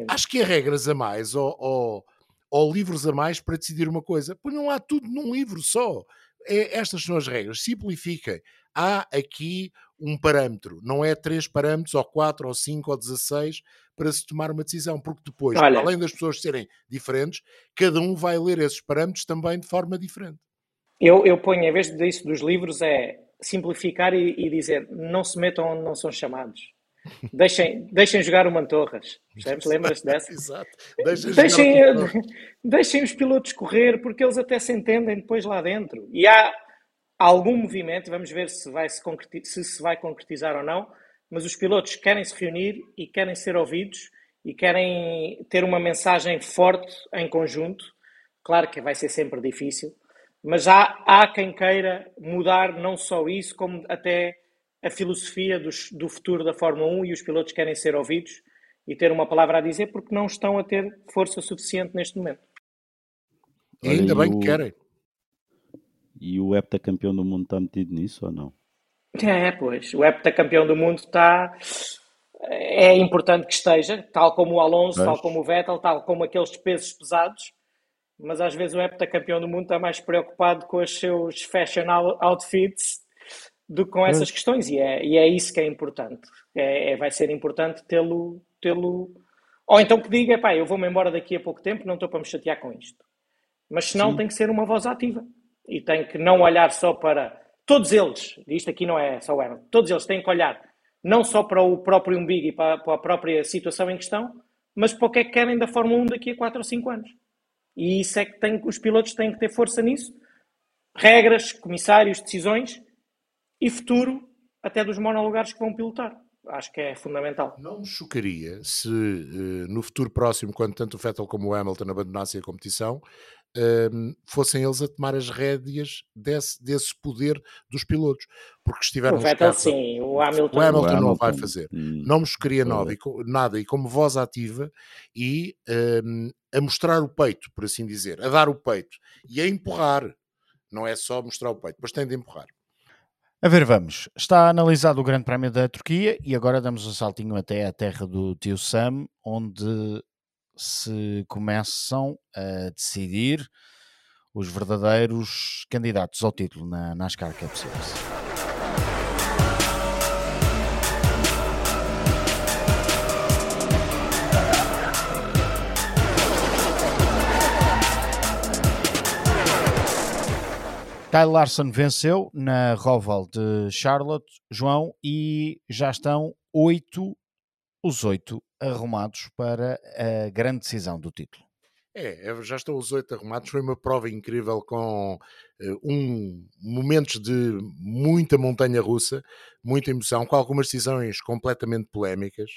Acho que há regras a mais ou, ou, ou, livros a mais para decidir uma coisa. Pois não há tudo num livro só. É, estas são as regras. Simplifiquem. Há aqui um parâmetro. Não é três parâmetros, ou quatro, ou cinco, ou dezesseis, para se tomar uma decisão. Porque depois, Olha, além das pessoas serem diferentes, cada um vai ler esses parâmetros também de forma diferente. Eu, eu ponho, em vez disso dos livros, é simplificar e, e dizer não se metam onde não são chamados. Deixem, deixem jogar o Mantorras. Lembras-te [LAUGHS] dessa? Exato. Deixem, deixem, [LAUGHS] deixem os pilotos correr, porque eles até se entendem depois lá dentro. E há algum movimento, vamos ver se, vai se, se, se vai concretizar ou não, mas os pilotos querem se reunir e querem ser ouvidos e querem ter uma mensagem forte em conjunto. Claro que vai ser sempre difícil, mas há, há quem queira mudar não só isso, como até a filosofia dos, do futuro da Fórmula 1 e os pilotos querem ser ouvidos e ter uma palavra a dizer porque não estão a ter força suficiente neste momento. E ainda bem que querem. E o heptacampeão do mundo está metido nisso ou não? É, pois. O heptacampeão do mundo está. É importante que esteja, tal como o Alonso, mas... tal como o Vettel, tal como aqueles pesos pesados, mas às vezes o heptacampeão do mundo está mais preocupado com os seus fashion outfits do que com essas é. questões, e é, e é isso que é importante. É, é vai ser importante tê-lo. tê-lo Ou então que diga, pá, eu vou-me embora daqui a pouco tempo, não estou para me chatear com isto. Mas senão Sim. tem que ser uma voz ativa. E tem que não olhar só para. Todos eles, isto aqui não é só o Aaron, todos eles têm que olhar não só para o próprio umbigo e para, para a própria situação em questão, mas para o que é que querem da Fórmula 1 daqui a 4 ou 5 anos. E isso é que tem, os pilotos têm que ter força nisso. Regras, comissários, decisões, e futuro até dos monolugares que vão pilotar. Acho que é fundamental. Não me chocaria se uh, no futuro próximo, quando tanto o Vettel como o Hamilton abandonassem a competição, uh, fossem eles a tomar as rédeas desse, desse poder dos pilotos. Porque estiveram. O Vettel, sim, o Hamilton, o Hamilton, não vai fazer. Hum, não me chocaria nada e, nada, e como voz ativa e uh, a mostrar o peito, por assim dizer, a dar o peito e a empurrar. Não é só mostrar o peito, mas tem de empurrar. A ver, vamos. Está analisado o Grande Prémio da Turquia e agora damos um saltinho até a terra do tio Sam, onde se começam a decidir os verdadeiros candidatos ao título na NASCAR Cup Series. Kyle Larson venceu na Roval de Charlotte, João, e já estão oito, os oito arrumados para a grande decisão do título. É, já estão os oito arrumados. Foi uma prova incrível com uh, um, momentos de muita montanha russa, muita emoção, com algumas decisões completamente polémicas.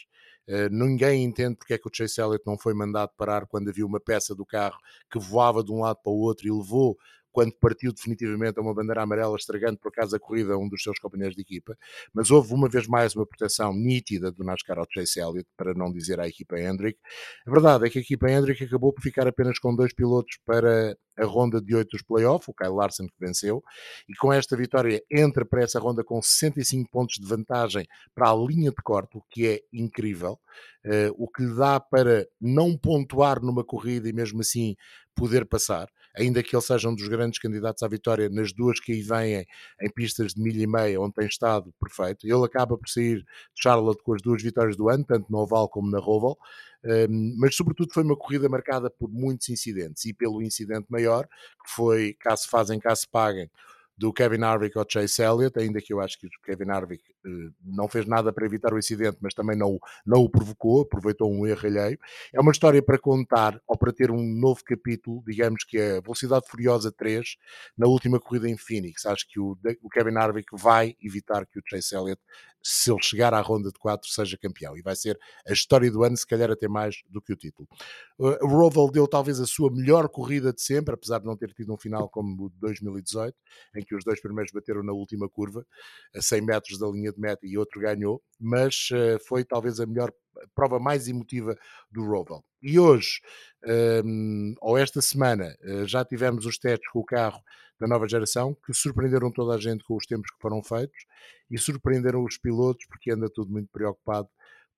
Uh, ninguém entende porque é que o Chase Elliott não foi mandado parar quando havia uma peça do carro que voava de um lado para o outro e levou quando partiu definitivamente a uma bandeira amarela, estragando por acaso a corrida a um dos seus companheiros de equipa, mas houve uma vez mais uma proteção nítida do NASCAR ao Chase Elliott, para não dizer à equipa Hendrick. A verdade é que a equipa Hendrick acabou por ficar apenas com dois pilotos para a ronda de oito dos playoffs, o Kyle Larson que venceu, e com esta vitória entra para essa ronda com 65 pontos de vantagem para a linha de corte, o que é incrível, uh, o que lhe dá para não pontuar numa corrida e mesmo assim poder passar ainda que ele seja um dos grandes candidatos à vitória nas duas que aí vêm em pistas de milha e meia, onde tem estado perfeito. Ele acaba por sair de Charlotte com as duas vitórias do ano, tanto no Oval como na Roval, um, mas sobretudo foi uma corrida marcada por muitos incidentes e pelo incidente maior, que foi, caso fazem, caso paguem, do Kevin Harvick ao Chase Elliott, ainda que eu acho que o Kevin Harvick não fez nada para evitar o incidente, mas também não, não o provocou, aproveitou um erro alheio. É uma história para contar ou para ter um novo capítulo, digamos que é Velocidade Furiosa 3, na última corrida em Phoenix. Acho que o, o Kevin Harvick vai evitar que o Chase Elliott se ele chegar à ronda de 4, seja campeão. E vai ser a história do ano, se calhar até mais do que o título. O Roval deu talvez a sua melhor corrida de sempre, apesar de não ter tido um final como o de 2018, em que os dois primeiros bateram na última curva, a 100 metros da linha de meta e outro ganhou, mas uh, foi talvez a melhor prova mais emotiva do Roval. E hoje, um, ou esta semana, uh, já tivemos os testes com o carro da nova geração que surpreenderam toda a gente com os tempos que foram feitos e surpreenderam os pilotos porque anda tudo muito preocupado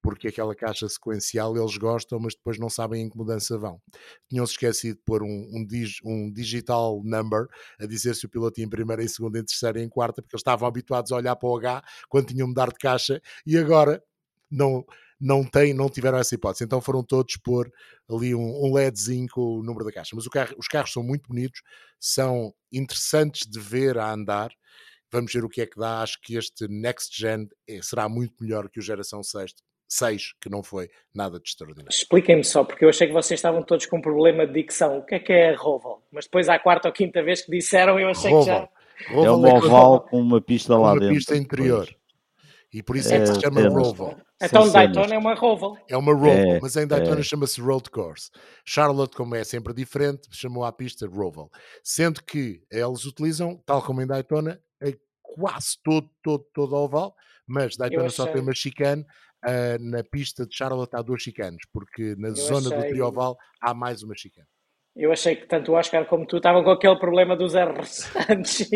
porque aquela caixa sequencial eles gostam, mas depois não sabem em que mudança vão. Tinham-se esquecido de pôr um, um, dig, um, digital number a dizer se o piloto ia em primeira, em segunda, em terceira em quarta, porque eles estavam habituados a olhar para o H quando tinham mudar de caixa e agora não, não, têm, não tiveram essa hipótese. Então foram todos pôr ali um, um LEDzinho com o número da caixa. Mas carro, os carros são muito bonitos, são interessantes de ver a andar. Vamos ver o que é que dá. Acho que este Next Gen é, será muito melhor que o Geração 6, 6, que não foi nada de extraordinário. Expliquem-me só, porque eu achei que vocês estavam todos com um problema de dicção. O que é que é Roval? Mas depois, à quarta ou quinta vez que disseram, eu achei Roval. que já. Roval é um é oval com uma pista lá uma dentro. pista interior. Depois. E por isso é, que se chama é, Roval. Então Daytona é uma Roval. É uma Roval, é, mas em Daytona é. chama-se Road Course. Charlotte, como é sempre diferente, chamou a pista Roval. Sendo que eles utilizam, tal como em Daytona, quase todo, todo, todo oval, mas Daytona só tem uma chicane uh, na pista de Charlotte há duas chicanes, porque na eu zona achei... do trioval há mais uma chicane. Eu achei que tanto o Oscar como tu estavam com aquele problema dos erros [LAUGHS] antes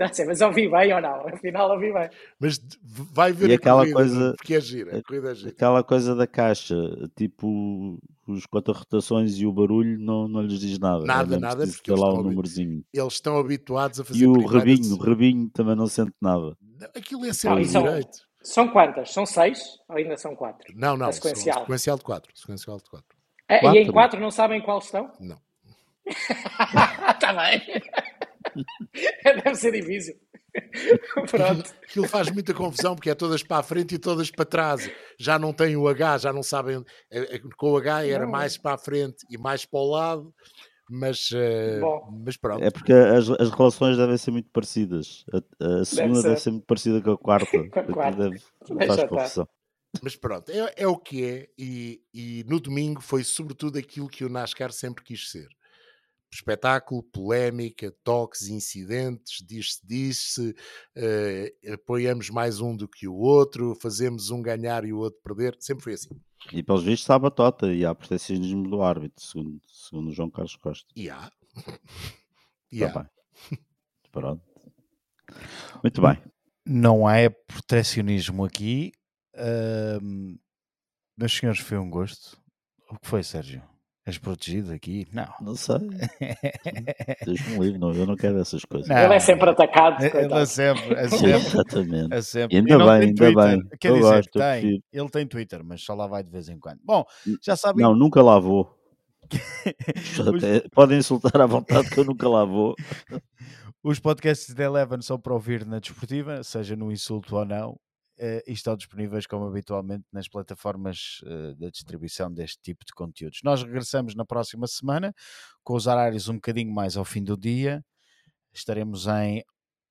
assim, mas ouvi bem ou não? Afinal ouvi bem. Mas vai ver e aquela corrida, coisa, porque é gira, a corrida é gira. Aquela coisa da caixa, tipo os conta-rotações e o barulho não, não lhes diz nada. Nada, é nada, porque eles, lá estão, um númerozinho. eles estão habituados a fazer E o rabinho, o rabinho também não sente nada. Aquilo é sempre ah, direito. São quantas? São seis ou ainda são quatro? Não, não, sequencial. sequencial de quatro. Sequencial de quatro. É, quatro. E em quatro não sabem qual estão? [LAUGHS] Não. Está [LAUGHS] bem. [LAUGHS] Deve ser difícil. Pronto. Aquilo faz muita confusão porque é todas para a frente e todas para trás. Já não tem o H, já não sabem. É, é, com o H era não. mais para a frente e mais para o lado mas, uh, mas pronto. É porque as, as relações devem ser muito parecidas. A, a segunda deve ser. deve ser. muito parecida com a quarta. [LAUGHS] com a quarta. Deve, [LAUGHS] faz confusão. Mas pronto, é, é o que é, e, e no domingo foi sobretudo aquilo que o NASCAR sempre quis ser espetáculo, polémica, toques, incidentes, diz-se, diz-se, uh, apoiamos mais um do que o outro, fazemos um ganhar e o outro perder, sempre foi assim. E pelos vistos está a batota e há protecionismo do árbitro, segundo, segundo João Carlos Costa. E há. [LAUGHS] E há. [LAUGHS] Pronto. Muito bem. Não há protecionismo aqui, uh, meus senhores, foi um gosto. O que foi, Sérgio? És protegido aqui? Não. Não sei. [LAUGHS] Deixa-me livre, não, eu não quero essas coisas. Não. Ele é sempre atacado. Ele é sempre. É sempre Exatamente. É sempre. ainda bem, ainda Twitter. bem. Quer eu dizer, gosto, tem, ele tem Twitter, mas só lá vai de vez em quando. Bom, já sabem. Não, nunca lá vou. [LAUGHS] Podem insultar à vontade que eu nunca lá vou. [LAUGHS] Os podcasts da Eleven são para ouvir na desportiva, seja no insulto ou não. Uh, e estão disponíveis como habitualmente nas plataformas uh, da distribuição deste tipo de conteúdos. Nós regressamos na próxima semana com os horários um bocadinho mais ao fim do dia. Estaremos em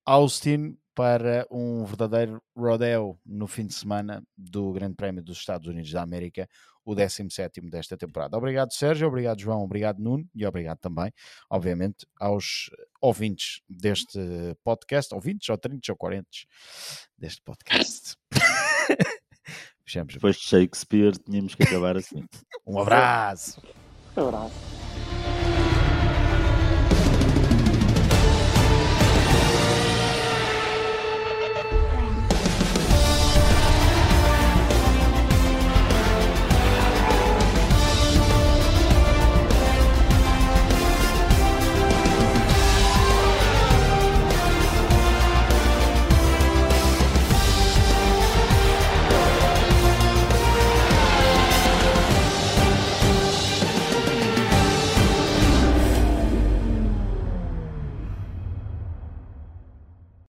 Austin para um verdadeiro rodeo no fim de semana do Grande Prémio dos Estados Unidos da América, o 17 desta temporada. Obrigado, Sérgio, obrigado, João, obrigado, Nuno, e obrigado também, obviamente, aos ouvintes deste podcast, ouvintes ou 30 ou 40 deste podcast. [LAUGHS] Depois de Shakespeare, tínhamos que acabar assim. [LAUGHS] um abraço. Um abraço.